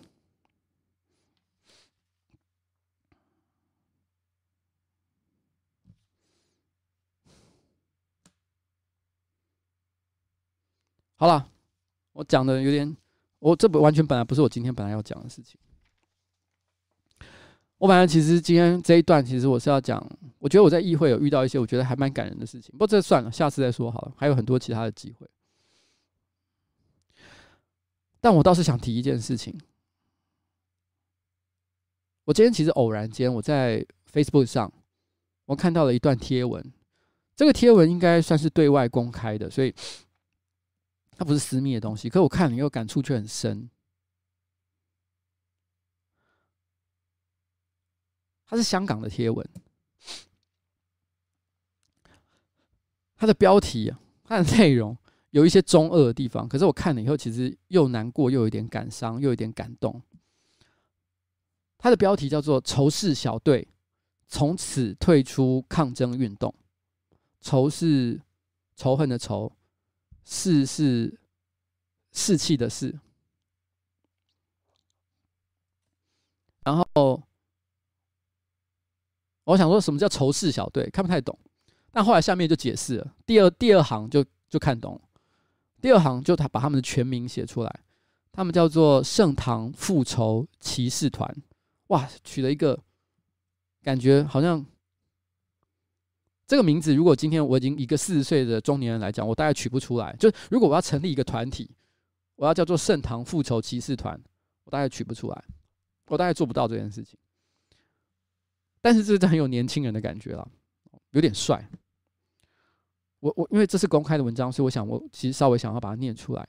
[SPEAKER 1] 好了，我讲的有点，我这不完全本来不是我今天本来要讲的事情。我本来其实今天这一段，其实我是要讲，我觉得我在议会有遇到一些我觉得还蛮感人的事情。不过这算了，下次再说好了，还有很多其他的机会。但我倒是想提一件事情。我今天其实偶然间我在 Facebook 上，我看到了一段贴文。这个贴文应该算是对外公开的，所以它不是私密的东西。可我看了以后感触却很深。它是香港的贴文，它的标题，它的内容。有一些中二的地方，可是我看了以后，其实又难过，又有点感伤，又有点感动。它的标题叫做“仇视小队从此退出抗争运动”。仇是仇恨的仇，士是士气的士。然后我想说什么叫仇视小队，看不太懂。但后来下面就解释了，第二第二行就就看懂了。第二行就他把他们的全名写出来，他们叫做盛唐复仇骑士团，哇，取了一个感觉好像这个名字，如果今天我已经一个四十岁的中年人来讲，我大概取不出来。就如果我要成立一个团体，我要叫做盛唐复仇骑士团，我大概取不出来，我大概做不到这件事情。但是这是很有年轻人的感觉了，有点帅。我我因为这是公开的文章，所以我想我其实稍微想要把它念出来。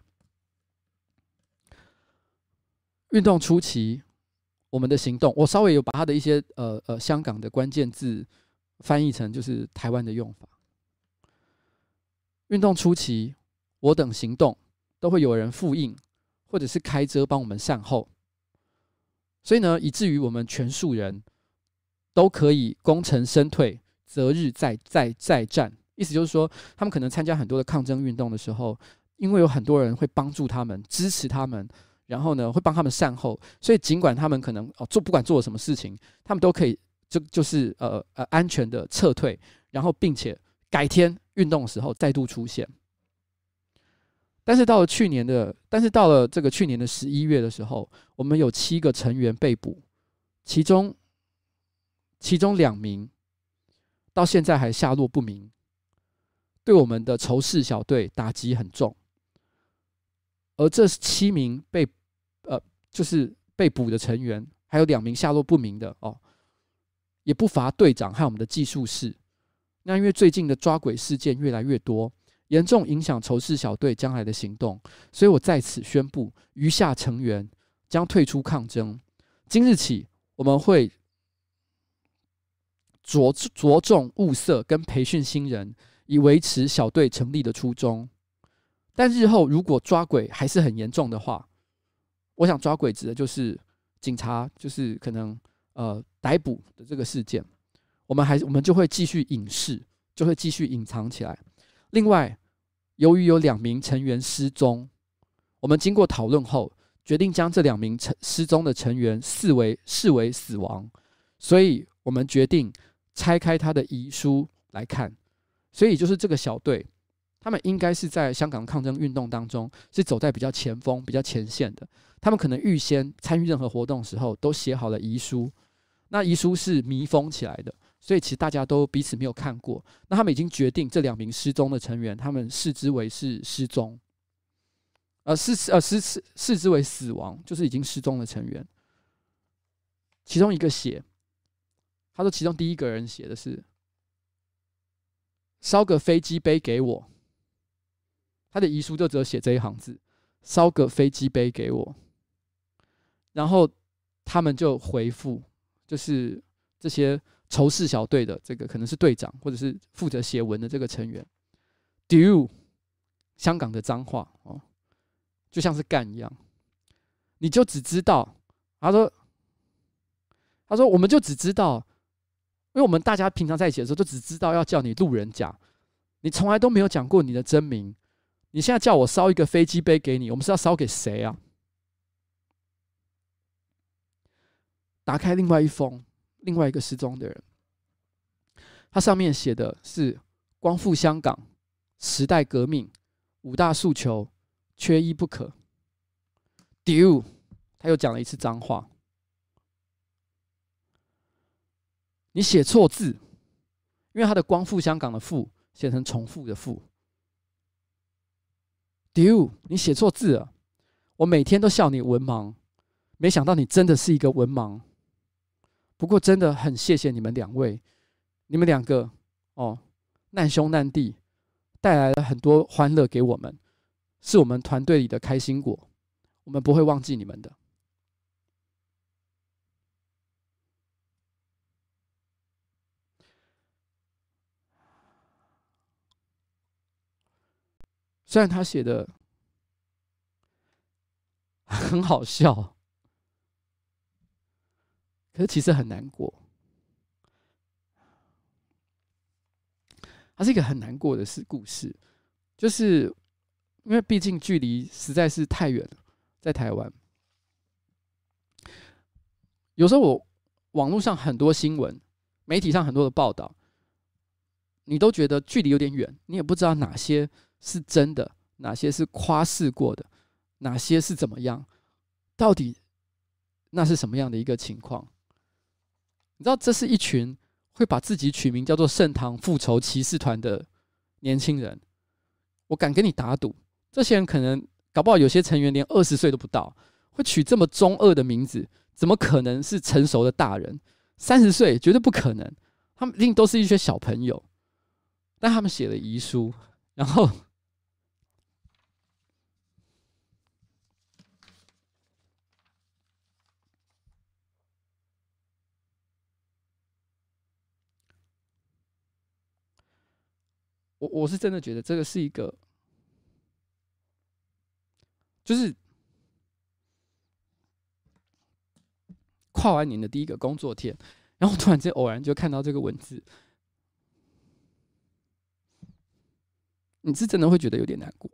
[SPEAKER 1] 运动初期，我们的行动，我稍微有把它的一些呃呃香港的关键字翻译成就是台湾的用法。运动初期，我等行动都会有人复印，或者是开遮帮我们善后，所以呢，以至于我们全数人都可以功成身退，择日再再再战。意思就是说，他们可能参加很多的抗争运动的时候，因为有很多人会帮助他们、支持他们，然后呢会帮他们善后，所以尽管他们可能哦做不管做什么事情，他们都可以就就是呃呃安全的撤退，然后并且改天运动的时候再度出现。但是到了去年的，但是到了这个去年的十一月的时候，我们有七个成员被捕，其中其中两名到现在还下落不明。对我们的仇视小队打击很重，而这七名被呃就是被捕的成员，还有两名下落不明的哦，也不乏队长和我们的技术士。那因为最近的抓鬼事件越来越多，严重影响仇视小队将来的行动，所以我在此宣布，余下成员将退出抗争。今日起，我们会着着重物色跟培训新人。以维持小队成立的初衷，但日后如果抓鬼还是很严重的话，我想抓鬼指的就是警察，就是可能呃逮捕的这个事件，我们还我们就会继续隐饰，就会继续隐藏起来。另外，由于有两名成员失踪，我们经过讨论后决定将这两名成失踪的成员视为视为死亡，所以我们决定拆开他的遗书来看。所以就是这个小队，他们应该是在香港抗争运动当中是走在比较前锋、比较前线的。他们可能预先参与任何活动的时候都写好了遗书，那遗书是密封起来的，所以其实大家都彼此没有看过。那他们已经决定这两名失踪的成员，他们视之为是失踪，呃，视呃视视视之为死亡，就是已经失踪的成员。其中一个写，他说其中第一个人写的是。烧个飞机杯给我。他的遗书就只有写这一行字：烧个飞机杯给我。然后他们就回复，就是这些仇视小队的这个可能是队长或者是负责写文的这个成员，do 香港的脏话哦，就像是干一样。你就只知道，他说，他说我们就只知道。因为我们大家平常在一起的时候，就只知道要叫你路人甲，你从来都没有讲过你的真名。你现在叫我烧一个飞机杯给你，我们是要烧给谁啊？打开另外一封，另外一个失踪的人，他上面写的是“光复香港”、“时代革命”、“五大诉求”、缺一不可。丢，他又讲了一次脏话。你写错字，因为他的光复香港的复写成重复的复。丢，你写错字了。我每天都笑你文盲，没想到你真的是一个文盲。不过真的很谢谢你们两位，你们两个哦，难兄难弟，带来了很多欢乐给我们，是我们团队里的开心果，我们不会忘记你们的。虽然他写的 很好笑，可是其实很难过。它是一个很难过的事故事，就是因为毕竟距离实在是太远了，在台湾。有时候我网络上很多新闻，媒体上很多的报道，你都觉得距离有点远，你也不知道哪些。是真的，哪些是夸饰过的，哪些是怎么样？到底那是什么样的一个情况？你知道，这是一群会把自己取名叫做“圣堂复仇骑士团”的年轻人。我敢跟你打赌，这些人可能搞不好有些成员连二十岁都不到，会取这么中二的名字，怎么可能是成熟的大人？三十岁绝对不可能，他们一定都是一些小朋友。但他们写了遗书，然后。我我是真的觉得这个是一个，就是跨完年的第一个工作天，然后突然间偶然就看到这个文字，你是真的会觉得有点难过。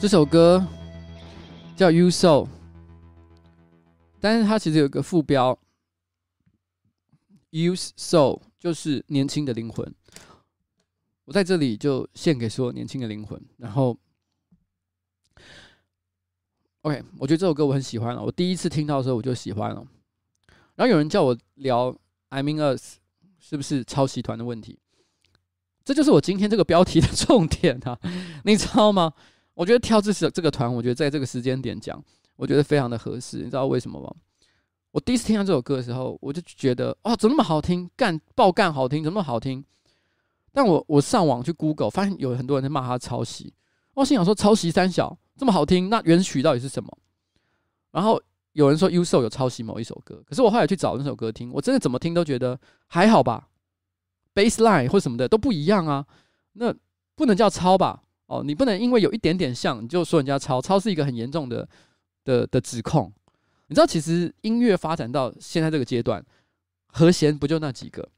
[SPEAKER 1] 这首歌叫《You Soul》，但是它其实有个副标 You Soul 就是年轻的灵魂。我在这里就献给所有年轻的灵魂。然后，OK，我觉得这首歌我很喜欢了。我第一次听到的时候我就喜欢了。然后有人叫我聊 I Mean Us 是不是抄袭团的问题？这就是我今天这个标题的重点啊！你知道吗？我觉得跳这首这个团，我觉得在这个时间点讲，我觉得非常的合适。你知道为什么吗？我第一次听到这首歌的时候，我就觉得哦，怎么那么好听？干爆干好听，怎么那么好听？但我我上网去 Google，发现有很多人在骂他抄袭。我心想说，抄袭三小这么好听，那原曲到底是什么？然后有人说 U.So 有抄袭某一首歌，可是我后来去找那首歌听，我真的怎么听都觉得还好吧，baseline 或什么的都不一样啊，那不能叫抄吧？哦，你不能因为有一点点像，你就说人家抄，抄是一个很严重的的的指控。你知道，其实音乐发展到现在这个阶段，和弦不就那几个？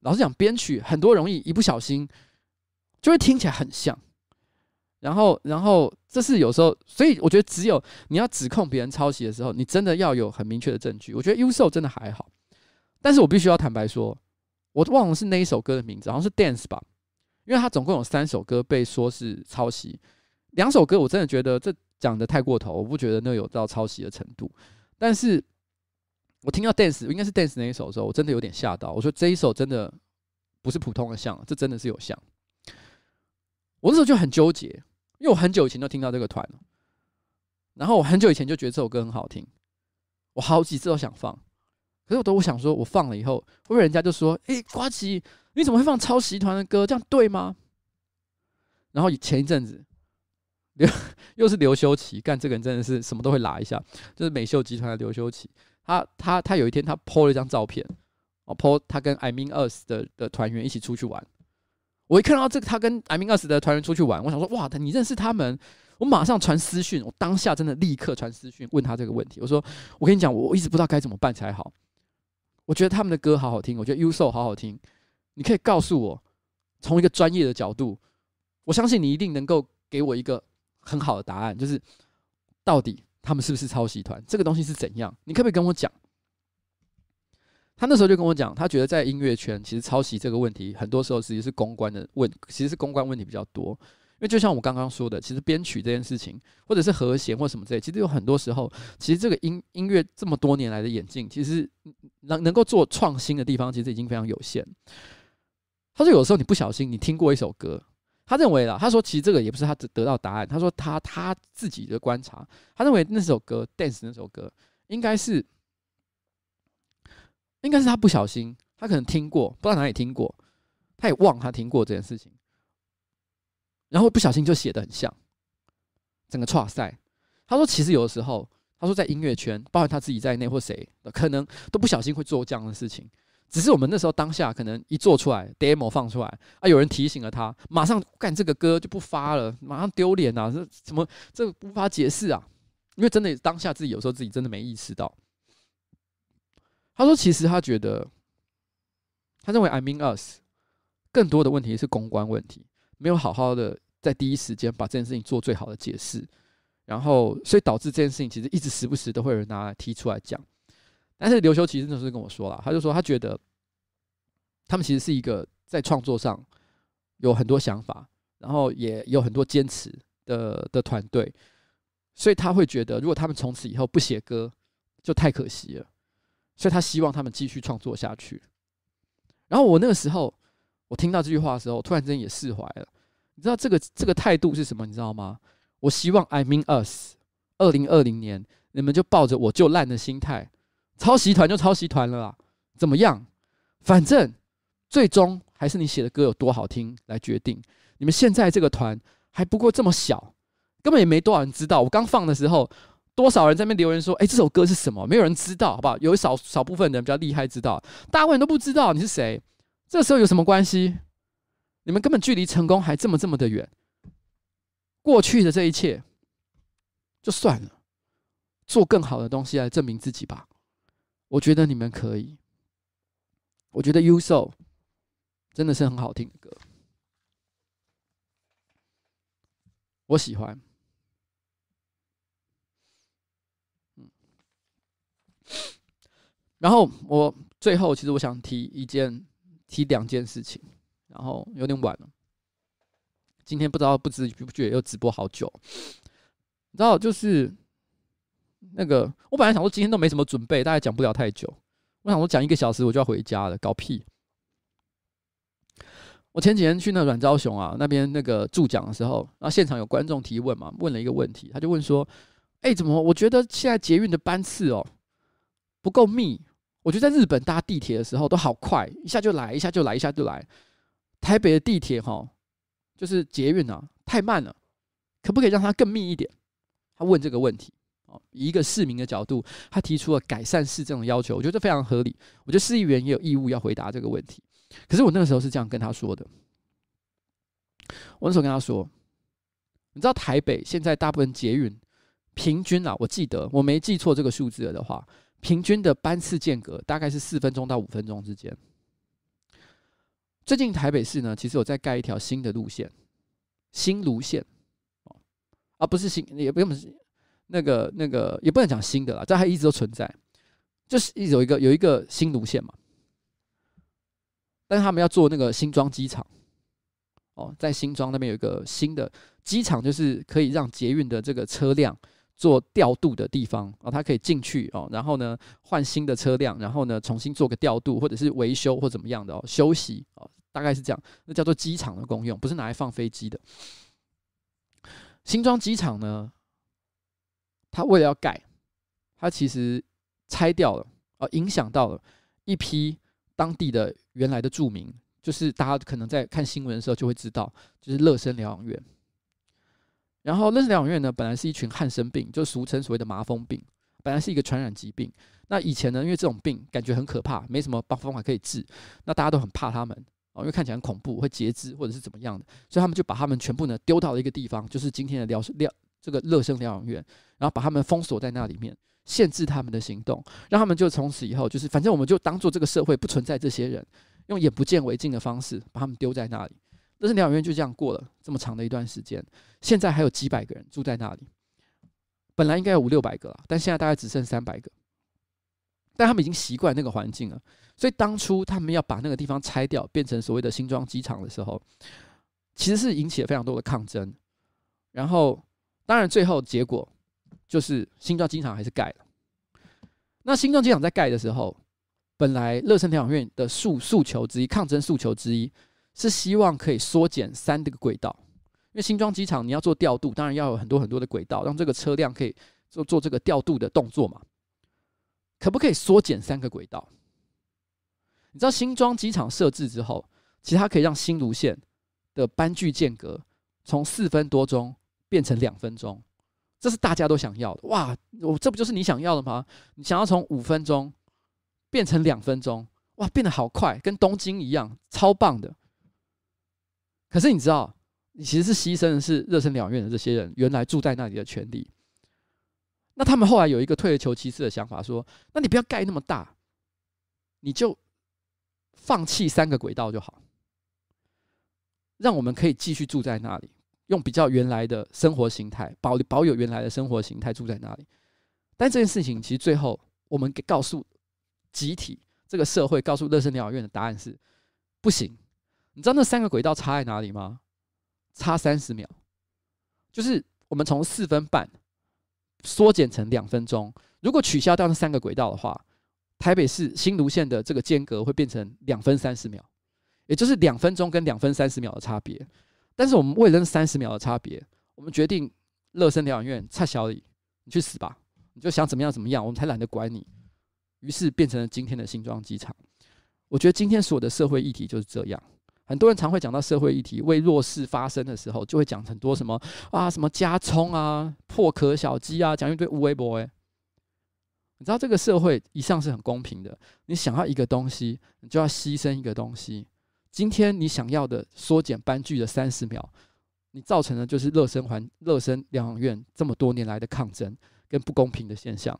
[SPEAKER 1] 老实讲，编曲很多容易一不小心就会听起来很像。然后，然后这是有时候，所以我觉得只有你要指控别人抄袭的时候，你真的要有很明确的证据。我觉得 U.So 真的还好，但是我必须要坦白说，我忘了是那一首歌的名字，好像是 Dance 吧。因为他总共有三首歌被说是抄袭，两首歌我真的觉得这讲得太过头，我不觉得那有到抄袭的程度。但是我听到 Dance 应该是 Dance 那一首的时候，我真的有点吓到。我说这一首真的不是普通的像，这真的是有像。我那时候就很纠结，因为我很久以前就听到这个团了，然后我很久以前就觉得这首歌很好听，我好几次都想放，可是我都我想说，我放了以后，会不会人家就说，哎，瓜吉。你怎么会放抄袭团的歌？这样对吗？然后前一阵子，刘 又是刘修齐，干这个人真的是什么都会拉一下，就是美秀集团的刘修齐。他他他有一天他 po 了一张照片，哦 po 他跟 I Mean Us 的的团员一起出去玩。我一看到这个他跟 I Mean Us 的团员出去玩，我想说哇，你认识他们？我马上传私讯，我当下真的立刻传私讯问他这个问题。我说我跟你讲，我一直不知道该怎么办才好。我觉得他们的歌好好听，我觉得 U.So 好好听。你可以告诉我，从一个专业的角度，我相信你一定能够给我一个很好的答案，就是到底他们是不是抄袭团？这个东西是怎样？你可不可以跟我讲？他那时候就跟我讲，他觉得在音乐圈，其实抄袭这个问题，很多时候其实是公关的问，其实是公关问题比较多。因为就像我刚刚说的，其实编曲这件事情，或者是和弦或什么之类，其实有很多时候，其实这个音音乐这么多年来的演进，其实能能够做创新的地方，其实已经非常有限。他说：“有时候你不小心，你听过一首歌，他认为啦，他说其实这个也不是他得到答案。他说他他自己的观察，他认为那首歌《Dance》那首歌，应该是应该是他不小心，他可能听过，不知道哪里听过，他也忘他听过这件事情，然后不小心就写的很像，整个剉赛。他说其实有的时候，他说在音乐圈，包括他自己在内或谁，可能都不小心会做这样的事情。”只是我们那时候当下可能一做出来，demo 放出来啊，有人提醒了他，马上干这个歌就不发了，马上丢脸啊，这怎么这无法解释啊，因为真的当下自己有时候自己真的没意识到。他说，其实他觉得，他认为 I Mean Us 更多的问题是公关问题，没有好好的在第一时间把这件事情做最好的解释，然后所以导致这件事情其实一直时不时都会有人拿来提出来讲。但是刘修其实那时候跟我说了，他就说他觉得他们其实是一个在创作上有很多想法，然后也有很多坚持的的团队，所以他会觉得如果他们从此以后不写歌，就太可惜了，所以他希望他们继续创作下去。然后我那个时候我听到这句话的时候，突然之间也释怀了。你知道这个这个态度是什么？你知道吗？我希望 I Mean Us 二零二零年你们就抱着我就烂的心态。抄袭团就抄袭团了啦，怎么样？反正最终还是你写的歌有多好听来决定。你们现在这个团还不过这么小，根本也没多少人知道。我刚放的时候，多少人在那边留言说：“哎，这首歌是什么？”没有人知道，好不好？有少少部分人比较厉害，知道，大部分人都不知道你是谁。这时候有什么关系？你们根本距离成功还这么这么的远。过去的这一切就算了，做更好的东西来证明自己吧。我觉得你们可以。我觉得《Uso》真的是很好听的歌，我喜欢。然后我最后其实我想提一件，提两件事情，然后有点晚了。今天不知道不知不觉又直播好久，你知道就是那个我本来想说今天都没什么准备，大概讲不了太久。我想说讲一个小时我就要回家了，搞屁！我前几天去那阮昭雄啊那边那个助讲的时候，然后现场有观众提问嘛，问了一个问题，他就问说：“哎、怎么？我觉得现在捷运的班次哦不够密。我觉得在日本搭地铁的时候都好快，一下就来，一下就来，一下就来。台北的地铁哈，就是捷运啊太慢了，可不可以让它更密一点？”他问这个问题。一个市民的角度，他提出了改善市政的要求，我觉得非常合理。我觉得市议员也有义务要回答这个问题。可是我那个时候是这样跟他说的：我那时候跟他说，你知道台北现在大部分捷运平均啊，我记得我没记错这个数字的话，平均的班次间隔大概是四分钟到五分钟之间。最近台北市呢，其实有在盖一条新的路线，新路线，啊，不是新，也不用是。那个那个也不能讲新的啦，这还一直都存在，就是一直有一个有一个新路线嘛。但是他们要做那个新庄机场，哦，在新庄那边有一个新的机场，就是可以让捷运的这个车辆做调度的地方哦，它可以进去哦，然后呢换新的车辆，然后呢重新做个调度或者是维修或怎么样的哦，休息哦，大概是这样，那叫做机场的功用，不是拿来放飞机的。新庄机场呢？他为了要盖，他其实拆掉了，呃，影响到了一批当地的原来的住民，就是大家可能在看新闻的时候就会知道，就是乐生疗养院。然后乐生疗养院呢，本来是一群汉生病，就俗称所谓的麻风病，本来是一个传染疾病。那以前呢，因为这种病感觉很可怕，没什么方法可以治，那大家都很怕他们哦，因为看起来很恐怖，会截肢或者是怎么样的，所以他们就把他们全部呢丢到了一个地方，就是今天的疗疗。这个乐生疗养院，然后把他们封锁在那里面，限制他们的行动，让他们就从此以后就是，反正我们就当做这个社会不存在这些人，用眼不见为净的方式把他们丢在那里。乐生疗养院就这样过了这么长的一段时间，现在还有几百个人住在那里，本来应该有五六百个，但现在大概只剩三百个。但他们已经习惯那个环境了，所以当初他们要把那个地方拆掉，变成所谓的新庄机场的时候，其实是引起了非常多的抗争，然后。当然，最后结果就是新庄机场还是盖了。那新庄机场在盖的时候，本来乐生疗养院的诉诉求之一、抗争诉求之一，是希望可以缩减三这个轨道。因为新庄机场你要做调度，当然要有很多很多的轨道，让这个车辆可以做做这个调度的动作嘛。可不可以缩减三个轨道？你知道新庄机场设置之后，其实它可以让新芦线的班距间隔从四分多钟。变成两分钟，这是大家都想要的哇！我这不就是你想要的吗？你想要从五分钟变成两分钟，哇，变得好快，跟东京一样，超棒的。可是你知道，你其实是牺牲的是热身疗养院的这些人原来住在那里的权利。那他们后来有一个退而求其次的想法，说：那你不要盖那么大，你就放弃三个轨道就好，让我们可以继续住在那里。用比较原来的生活形态，保保有原来的生活形态住在那里，但这件事情其实最后我们给告诉集体这个社会，告诉乐生疗养院的答案是不行。你知道那三个轨道差在哪里吗？差三十秒，就是我们从四分半缩减成两分钟。如果取消掉那三个轨道的话，台北市新芦线的这个间隔会变成两分三十秒，也就是两分钟跟两分三十秒的差别。但是我们为了那三十秒的差别，我们决定乐生疗养院蔡小李，你去死吧！你就想怎么样怎么样，我们才懒得管你。于是变成了今天的新庄机场。我觉得今天所有的社会议题就是这样。很多人常会讲到社会议题为弱势发声的时候，就会讲很多什么啊什么加葱啊破壳小鸡啊，讲一堆无微博诶。你知道这个社会一向是很公平的，你想要一个东西，你就要牺牲一个东西。今天你想要的缩减班距的三十秒，你造成的就是乐生环乐生疗养院这么多年来的抗争跟不公平的现象。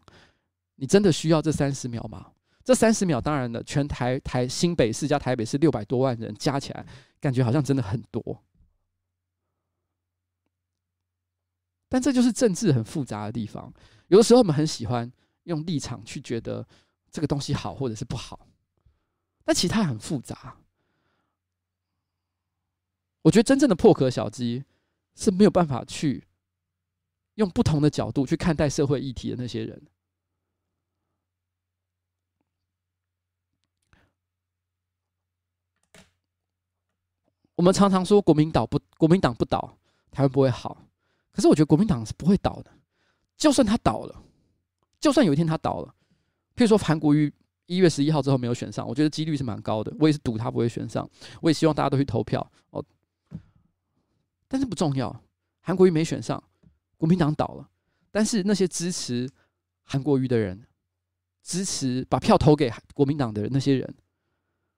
[SPEAKER 1] 你真的需要这三十秒吗？这三十秒，当然了，全台台新北市加台北市六百多万人加起来，感觉好像真的很多。但这就是政治很复杂的地方。有的时候我们很喜欢用立场去觉得这个东西好或者是不好，但其他很复杂。我觉得真正的破壳小鸡是没有办法去用不同的角度去看待社会议题的那些人。我们常常说国民党不国民党不倒，台湾不会好。可是我觉得国民党是不会倒的，就算他倒了，就算有一天他倒了。譬如说，韩国瑜一月十一号之后没有选上，我觉得几率是蛮高的。我也是赌他不会选上，我也希望大家都去投票哦。但是不重要，韩国瑜没选上，国民党倒了。但是那些支持韩国瑜的人，支持把票投给国民党的，那些人，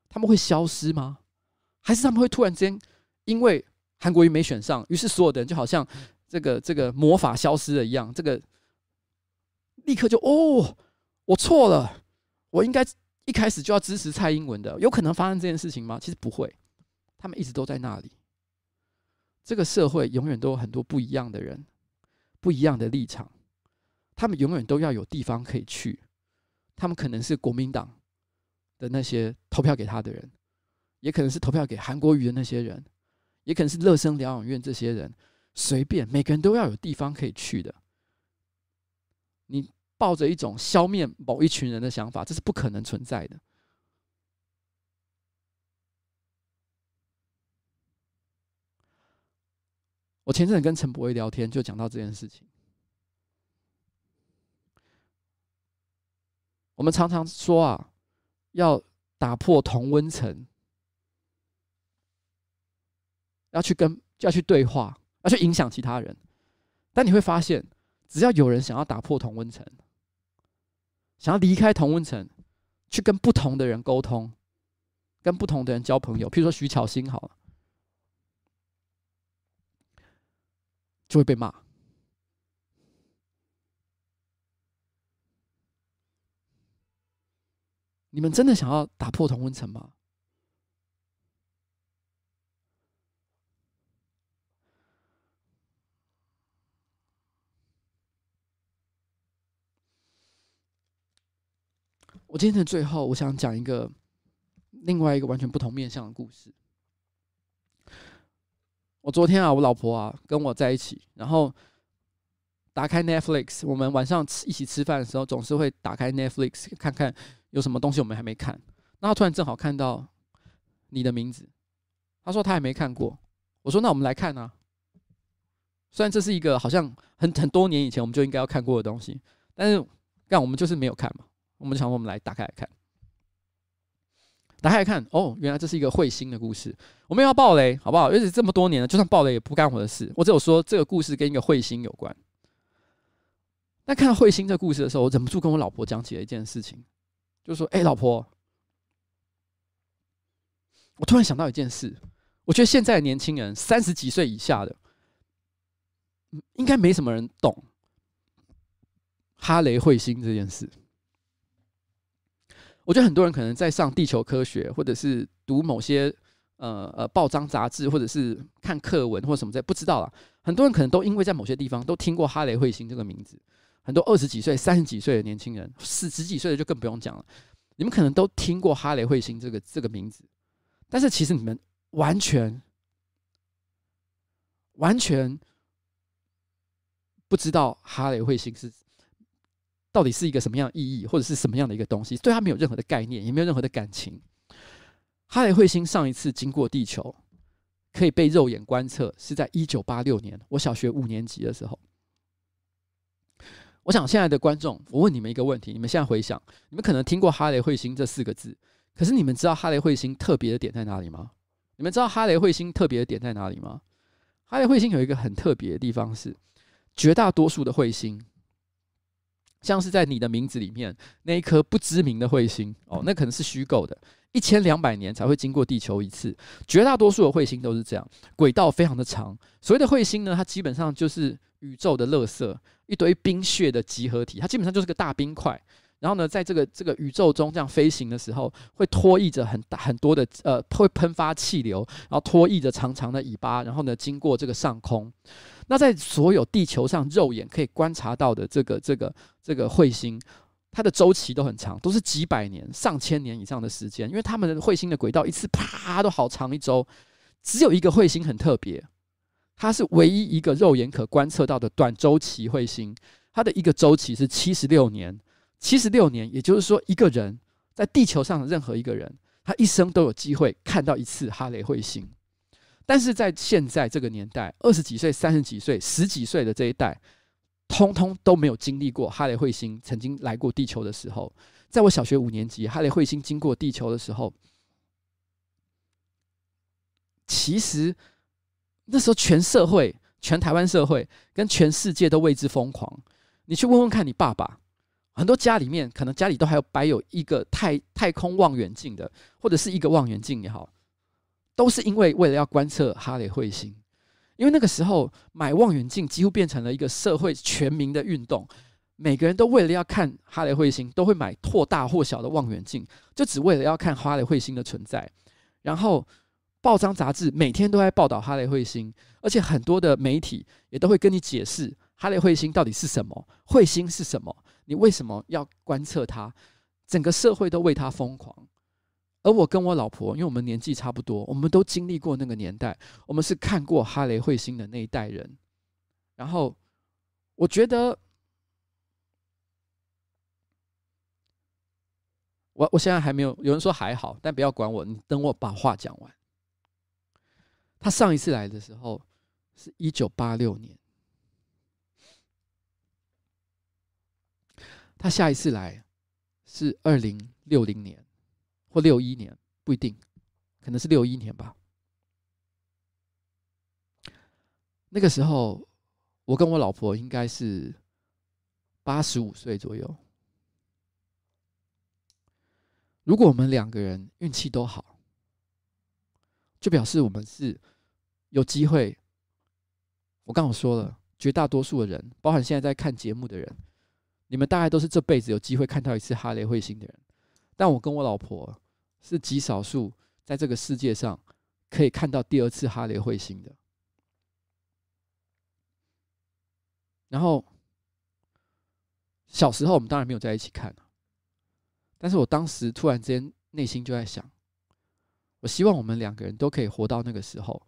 [SPEAKER 1] 他们会消失吗？还是他们会突然间因为韩国瑜没选上，于是所有的人就好像这个这个魔法消失了一样，这个立刻就哦。我错了，我应该一开始就要支持蔡英文的。有可能发生这件事情吗？其实不会，他们一直都在那里。这个社会永远都有很多不一样的人，不一样的立场，他们永远都要有地方可以去。他们可能是国民党的那些投票给他的人，也可能是投票给韩国瑜的那些人，也可能是乐生疗养院这些人。随便，每个人都要有地方可以去的。你。抱着一种消灭某一群人的想法，这是不可能存在的。我前阵子跟陈柏威聊天，就讲到这件事情。我们常常说啊，要打破同温层，要去跟，要去对话，要去影响其他人。但你会发现，只要有人想要打破同温层，想要离开同温层，去跟不同的人沟通，跟不同的人交朋友，譬如说徐巧芯好了，就会被骂。你们真的想要打破同温层吗？我今天的最后，我想讲一个另外一个完全不同面向的故事。我昨天啊，我老婆啊跟我在一起，然后打开 Netflix，我们晚上吃一起吃饭的时候，总是会打开 Netflix 看看有什么东西我们还没看。那他突然正好看到你的名字，他说他还没看过。我说那我们来看啊。虽然这是一个好像很很多年以前我们就应该要看过的东西，但是但我们就是没有看嘛。我们就想，我们来打开来看，打开来看，哦，原来这是一个彗星的故事。我们要爆雷，好不好？而且这么多年了，就算爆雷也不干我的事。我只有说这个故事跟一个彗星有关。那看到彗星这故事的时候，我忍不住跟我老婆讲起了一件事情，就说：“哎，老婆，我突然想到一件事，我觉得现在的年轻人三十几岁以下的，应该没什么人懂哈雷彗星这件事。”我觉得很多人可能在上地球科学，或者是读某些呃呃报章杂志，或者是看课文或什么在不知道啦。很多人可能都因为在某些地方都听过哈雷彗星这个名字。很多二十几岁、三十几岁的年轻人，四十几岁的就更不用讲了。你们可能都听过哈雷彗星这个这个名字，但是其实你们完全完全不知道哈雷彗星是。到底是一个什么样的意义，或者是什么样的一个东西？对它没有任何的概念，也没有任何的感情。哈雷彗星上一次经过地球，可以被肉眼观测，是在一九八六年，我小学五年级的时候。我想，现在的观众，我问你们一个问题：你们现在回想，你们可能听过哈雷彗星这四个字，可是你们知道哈雷彗星特别的点在哪里吗？你们知道哈雷彗星特别的点在哪里吗？哈雷彗星有一个很特别的地方是，绝大多数的彗星。像是在你的名字里面那一颗不知名的彗星哦，那可能是虚构的，一千两百年才会经过地球一次。绝大多数的彗星都是这样，轨道非常的长。所谓的彗星呢，它基本上就是宇宙的垃圾，一堆冰雪的集合体，它基本上就是个大冰块。然后呢，在这个这个宇宙中这样飞行的时候，会拖曳着很大很多的呃，会喷发气流，然后拖曳着长长的尾巴，然后呢，经过这个上空。那在所有地球上肉眼可以观察到的这个这个这个彗星，它的周期都很长，都是几百年、上千年以上的时间。因为他们的彗星的轨道一次啪都好长一周，只有一个彗星很特别，它是唯一一个肉眼可观测到的短周期彗星，它的一个周期是七十六年。七十六年，也就是说，一个人在地球上的任何一个人，他一生都有机会看到一次哈雷彗星。但是在现在这个年代，二十几岁、三十几岁、十几岁的这一代，通通都没有经历过哈雷彗星曾经来过地球的时候。在我小学五年级，哈雷彗星经过地球的时候，其实那时候全社会、全台湾社会跟全世界都为之疯狂。你去问问看你爸爸，很多家里面可能家里都还有摆有一个太太空望远镜的，或者是一个望远镜也好。都是因为为了要观测哈雷彗星，因为那个时候买望远镜几乎变成了一个社会全民的运动，每个人都为了要看哈雷彗星，都会买或大或小的望远镜，就只为了要看哈雷彗星的存在。然后报章杂志每天都在报道哈雷彗星，而且很多的媒体也都会跟你解释哈雷彗星到底是什么，彗星是什么，你为什么要观测它，整个社会都为他疯狂。而我跟我老婆，因为我们年纪差不多，我们都经历过那个年代，我们是看过哈雷彗星的那一代人。然后，我觉得，我我现在还没有，有人说还好，但不要管我，你等我把话讲完。他上一次来的时候是一九八六年，他下一次来是二零六零年。或六一年不一定，可能是六一年吧。那个时候，我跟我老婆应该是八十五岁左右。如果我们两个人运气都好，就表示我们是有机会。我刚刚说了，绝大多数的人，包含现在在看节目的人，你们大概都是这辈子有机会看到一次哈雷彗星的人。但我跟我老婆。是极少数在这个世界上可以看到第二次哈雷彗星的。然后小时候我们当然没有在一起看，但是我当时突然之间内心就在想，我希望我们两个人都可以活到那个时候，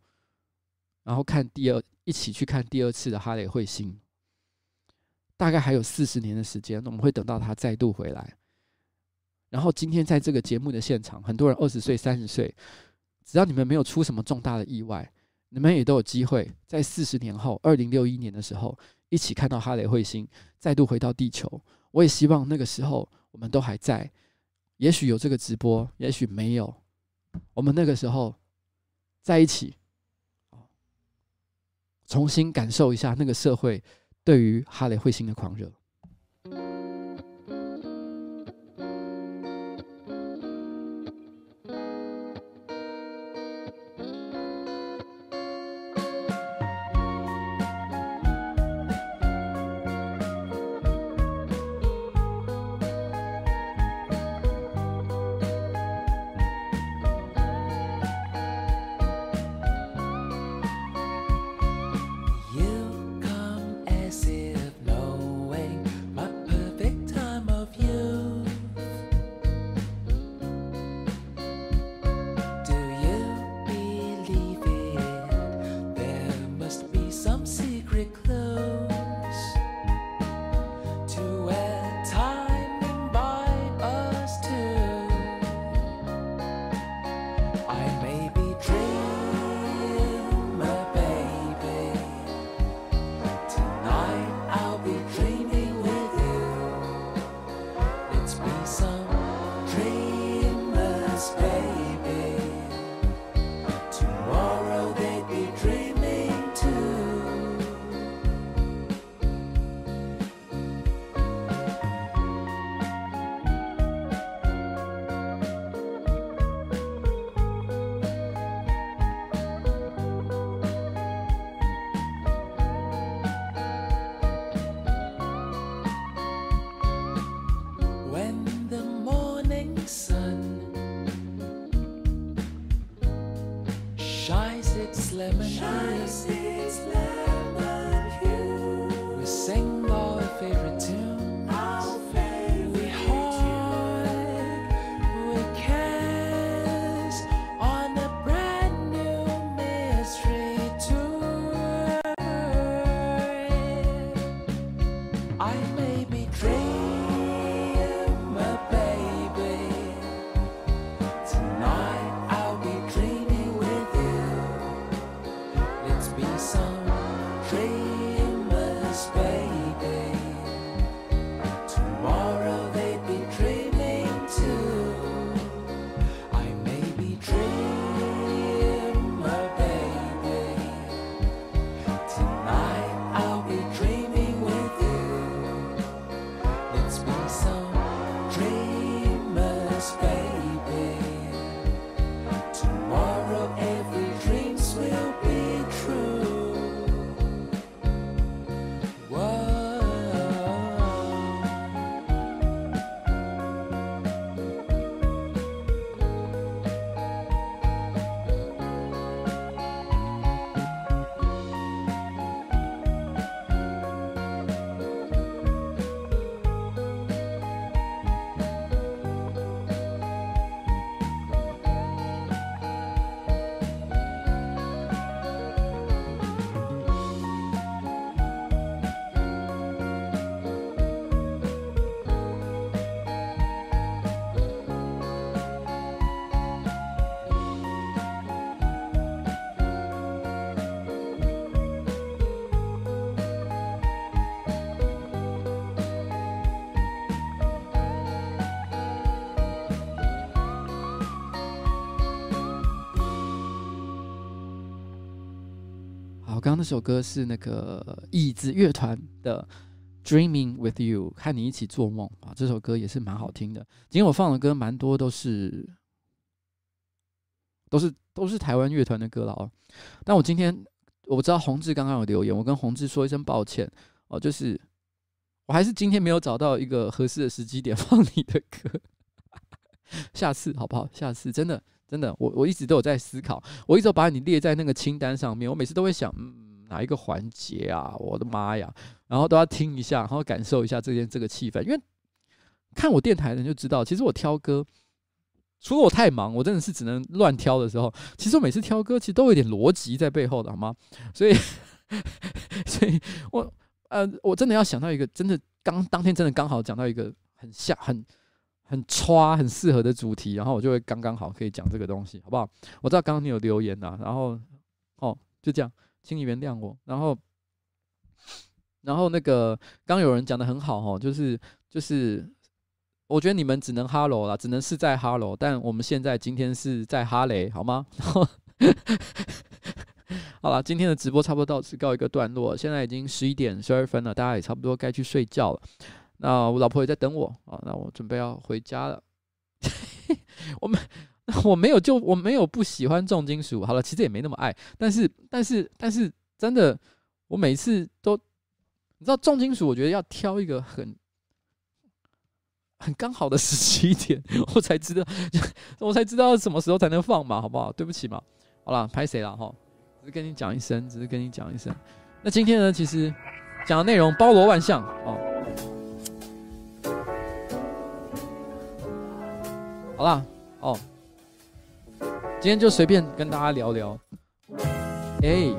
[SPEAKER 1] 然后看第二，一起去看第二次的哈雷彗星。大概还有四十年的时间，我们会等到他再度回来。然后今天在这个节目的现场，很多人二十岁、三十岁，只要你们没有出什么重大的意外，你们也都有机会在四十年后，二零六一年的时候，一起看到哈雷彗星再度回到地球。我也希望那个时候我们都还在，也许有这个直播，也许没有。我们那个时候在一起，重新感受一下那个社会对于哈雷彗星的狂热。刚那首歌是那个椅子乐团的《Dreaming with You》，和你一起做梦啊，这首歌也是蛮好听的。今天我放的歌蛮多都是都是都是台湾乐团的歌了哦。但我今天我知道宏志刚刚有留言，我跟宏志说一声抱歉哦，就是我还是今天没有找到一个合适的时机点放你的歌，下次好不好？下次真的。真的，我我一直都有在思考，我一直把你列在那个清单上面。我每次都会想，嗯，哪一个环节啊？我的妈呀！然后都要听一下，然后感受一下这件这个气氛。因为看我电台的人就知道，其实我挑歌，除了我太忙，我真的是只能乱挑的时候，其实我每次挑歌其实都有点逻辑在背后的，好吗？所以，所以我呃，我真的要想到一个，真的刚当天真的刚好讲到一个很像很。很歘，很适合的主题，然后我就会刚刚好可以讲这个东西，好不好？我知道刚刚你有留言呐，然后哦，就这样，请你原谅我。然后，然后那个刚有人讲的很好哦，就是就是，我觉得你们只能哈喽啦，只能是在哈喽，但我们现在今天是在哈雷，好吗？然后 好了，今天的直播差不多到此告一个段落，现在已经十一点十二分了，大家也差不多该去睡觉了。那我老婆也在等我啊，那我准备要回家了。我没，我没有就我没有不喜欢重金属。好了，其实也没那么爱，但是但是但是真的，我每次都，你知道重金属，我觉得要挑一个很很刚好的时机点，我才知道，我才知道什么时候才能放嘛，好不好？对不起嘛，好了，拍谁了哈？只是跟你讲一声，只是跟你讲一声。那今天呢，其实讲的内容包罗万象哦。好啦，哦，今天就随便跟大家聊聊。哎，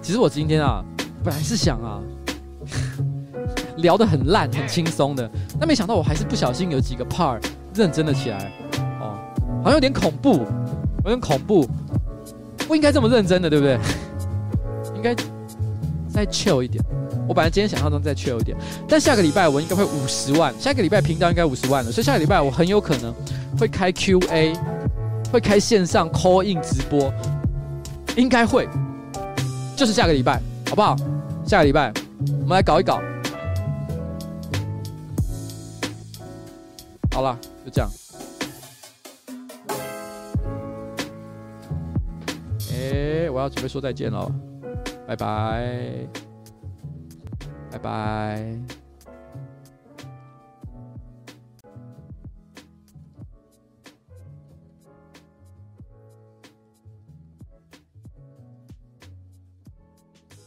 [SPEAKER 1] 其实我今天啊，本来是想啊，聊得很烂、很轻松的，但没想到我还是不小心有几个 part 认真了起来。哦，好像有点恐怖，有点恐怖，不应该这么认真的，对不对？应该再 chill 一点。我本来今天想象中再 chill 一点，但下个礼拜我应该会五十万，下个礼拜频道应该五十万了，所以下个礼拜我很有可能。会开 Q&A，会开线上 call in 直播，应该会，就是下个礼拜，好不好？下个礼拜我们来搞一搞。好了，就这样。哎，我要准备说再见了，拜拜，拜拜。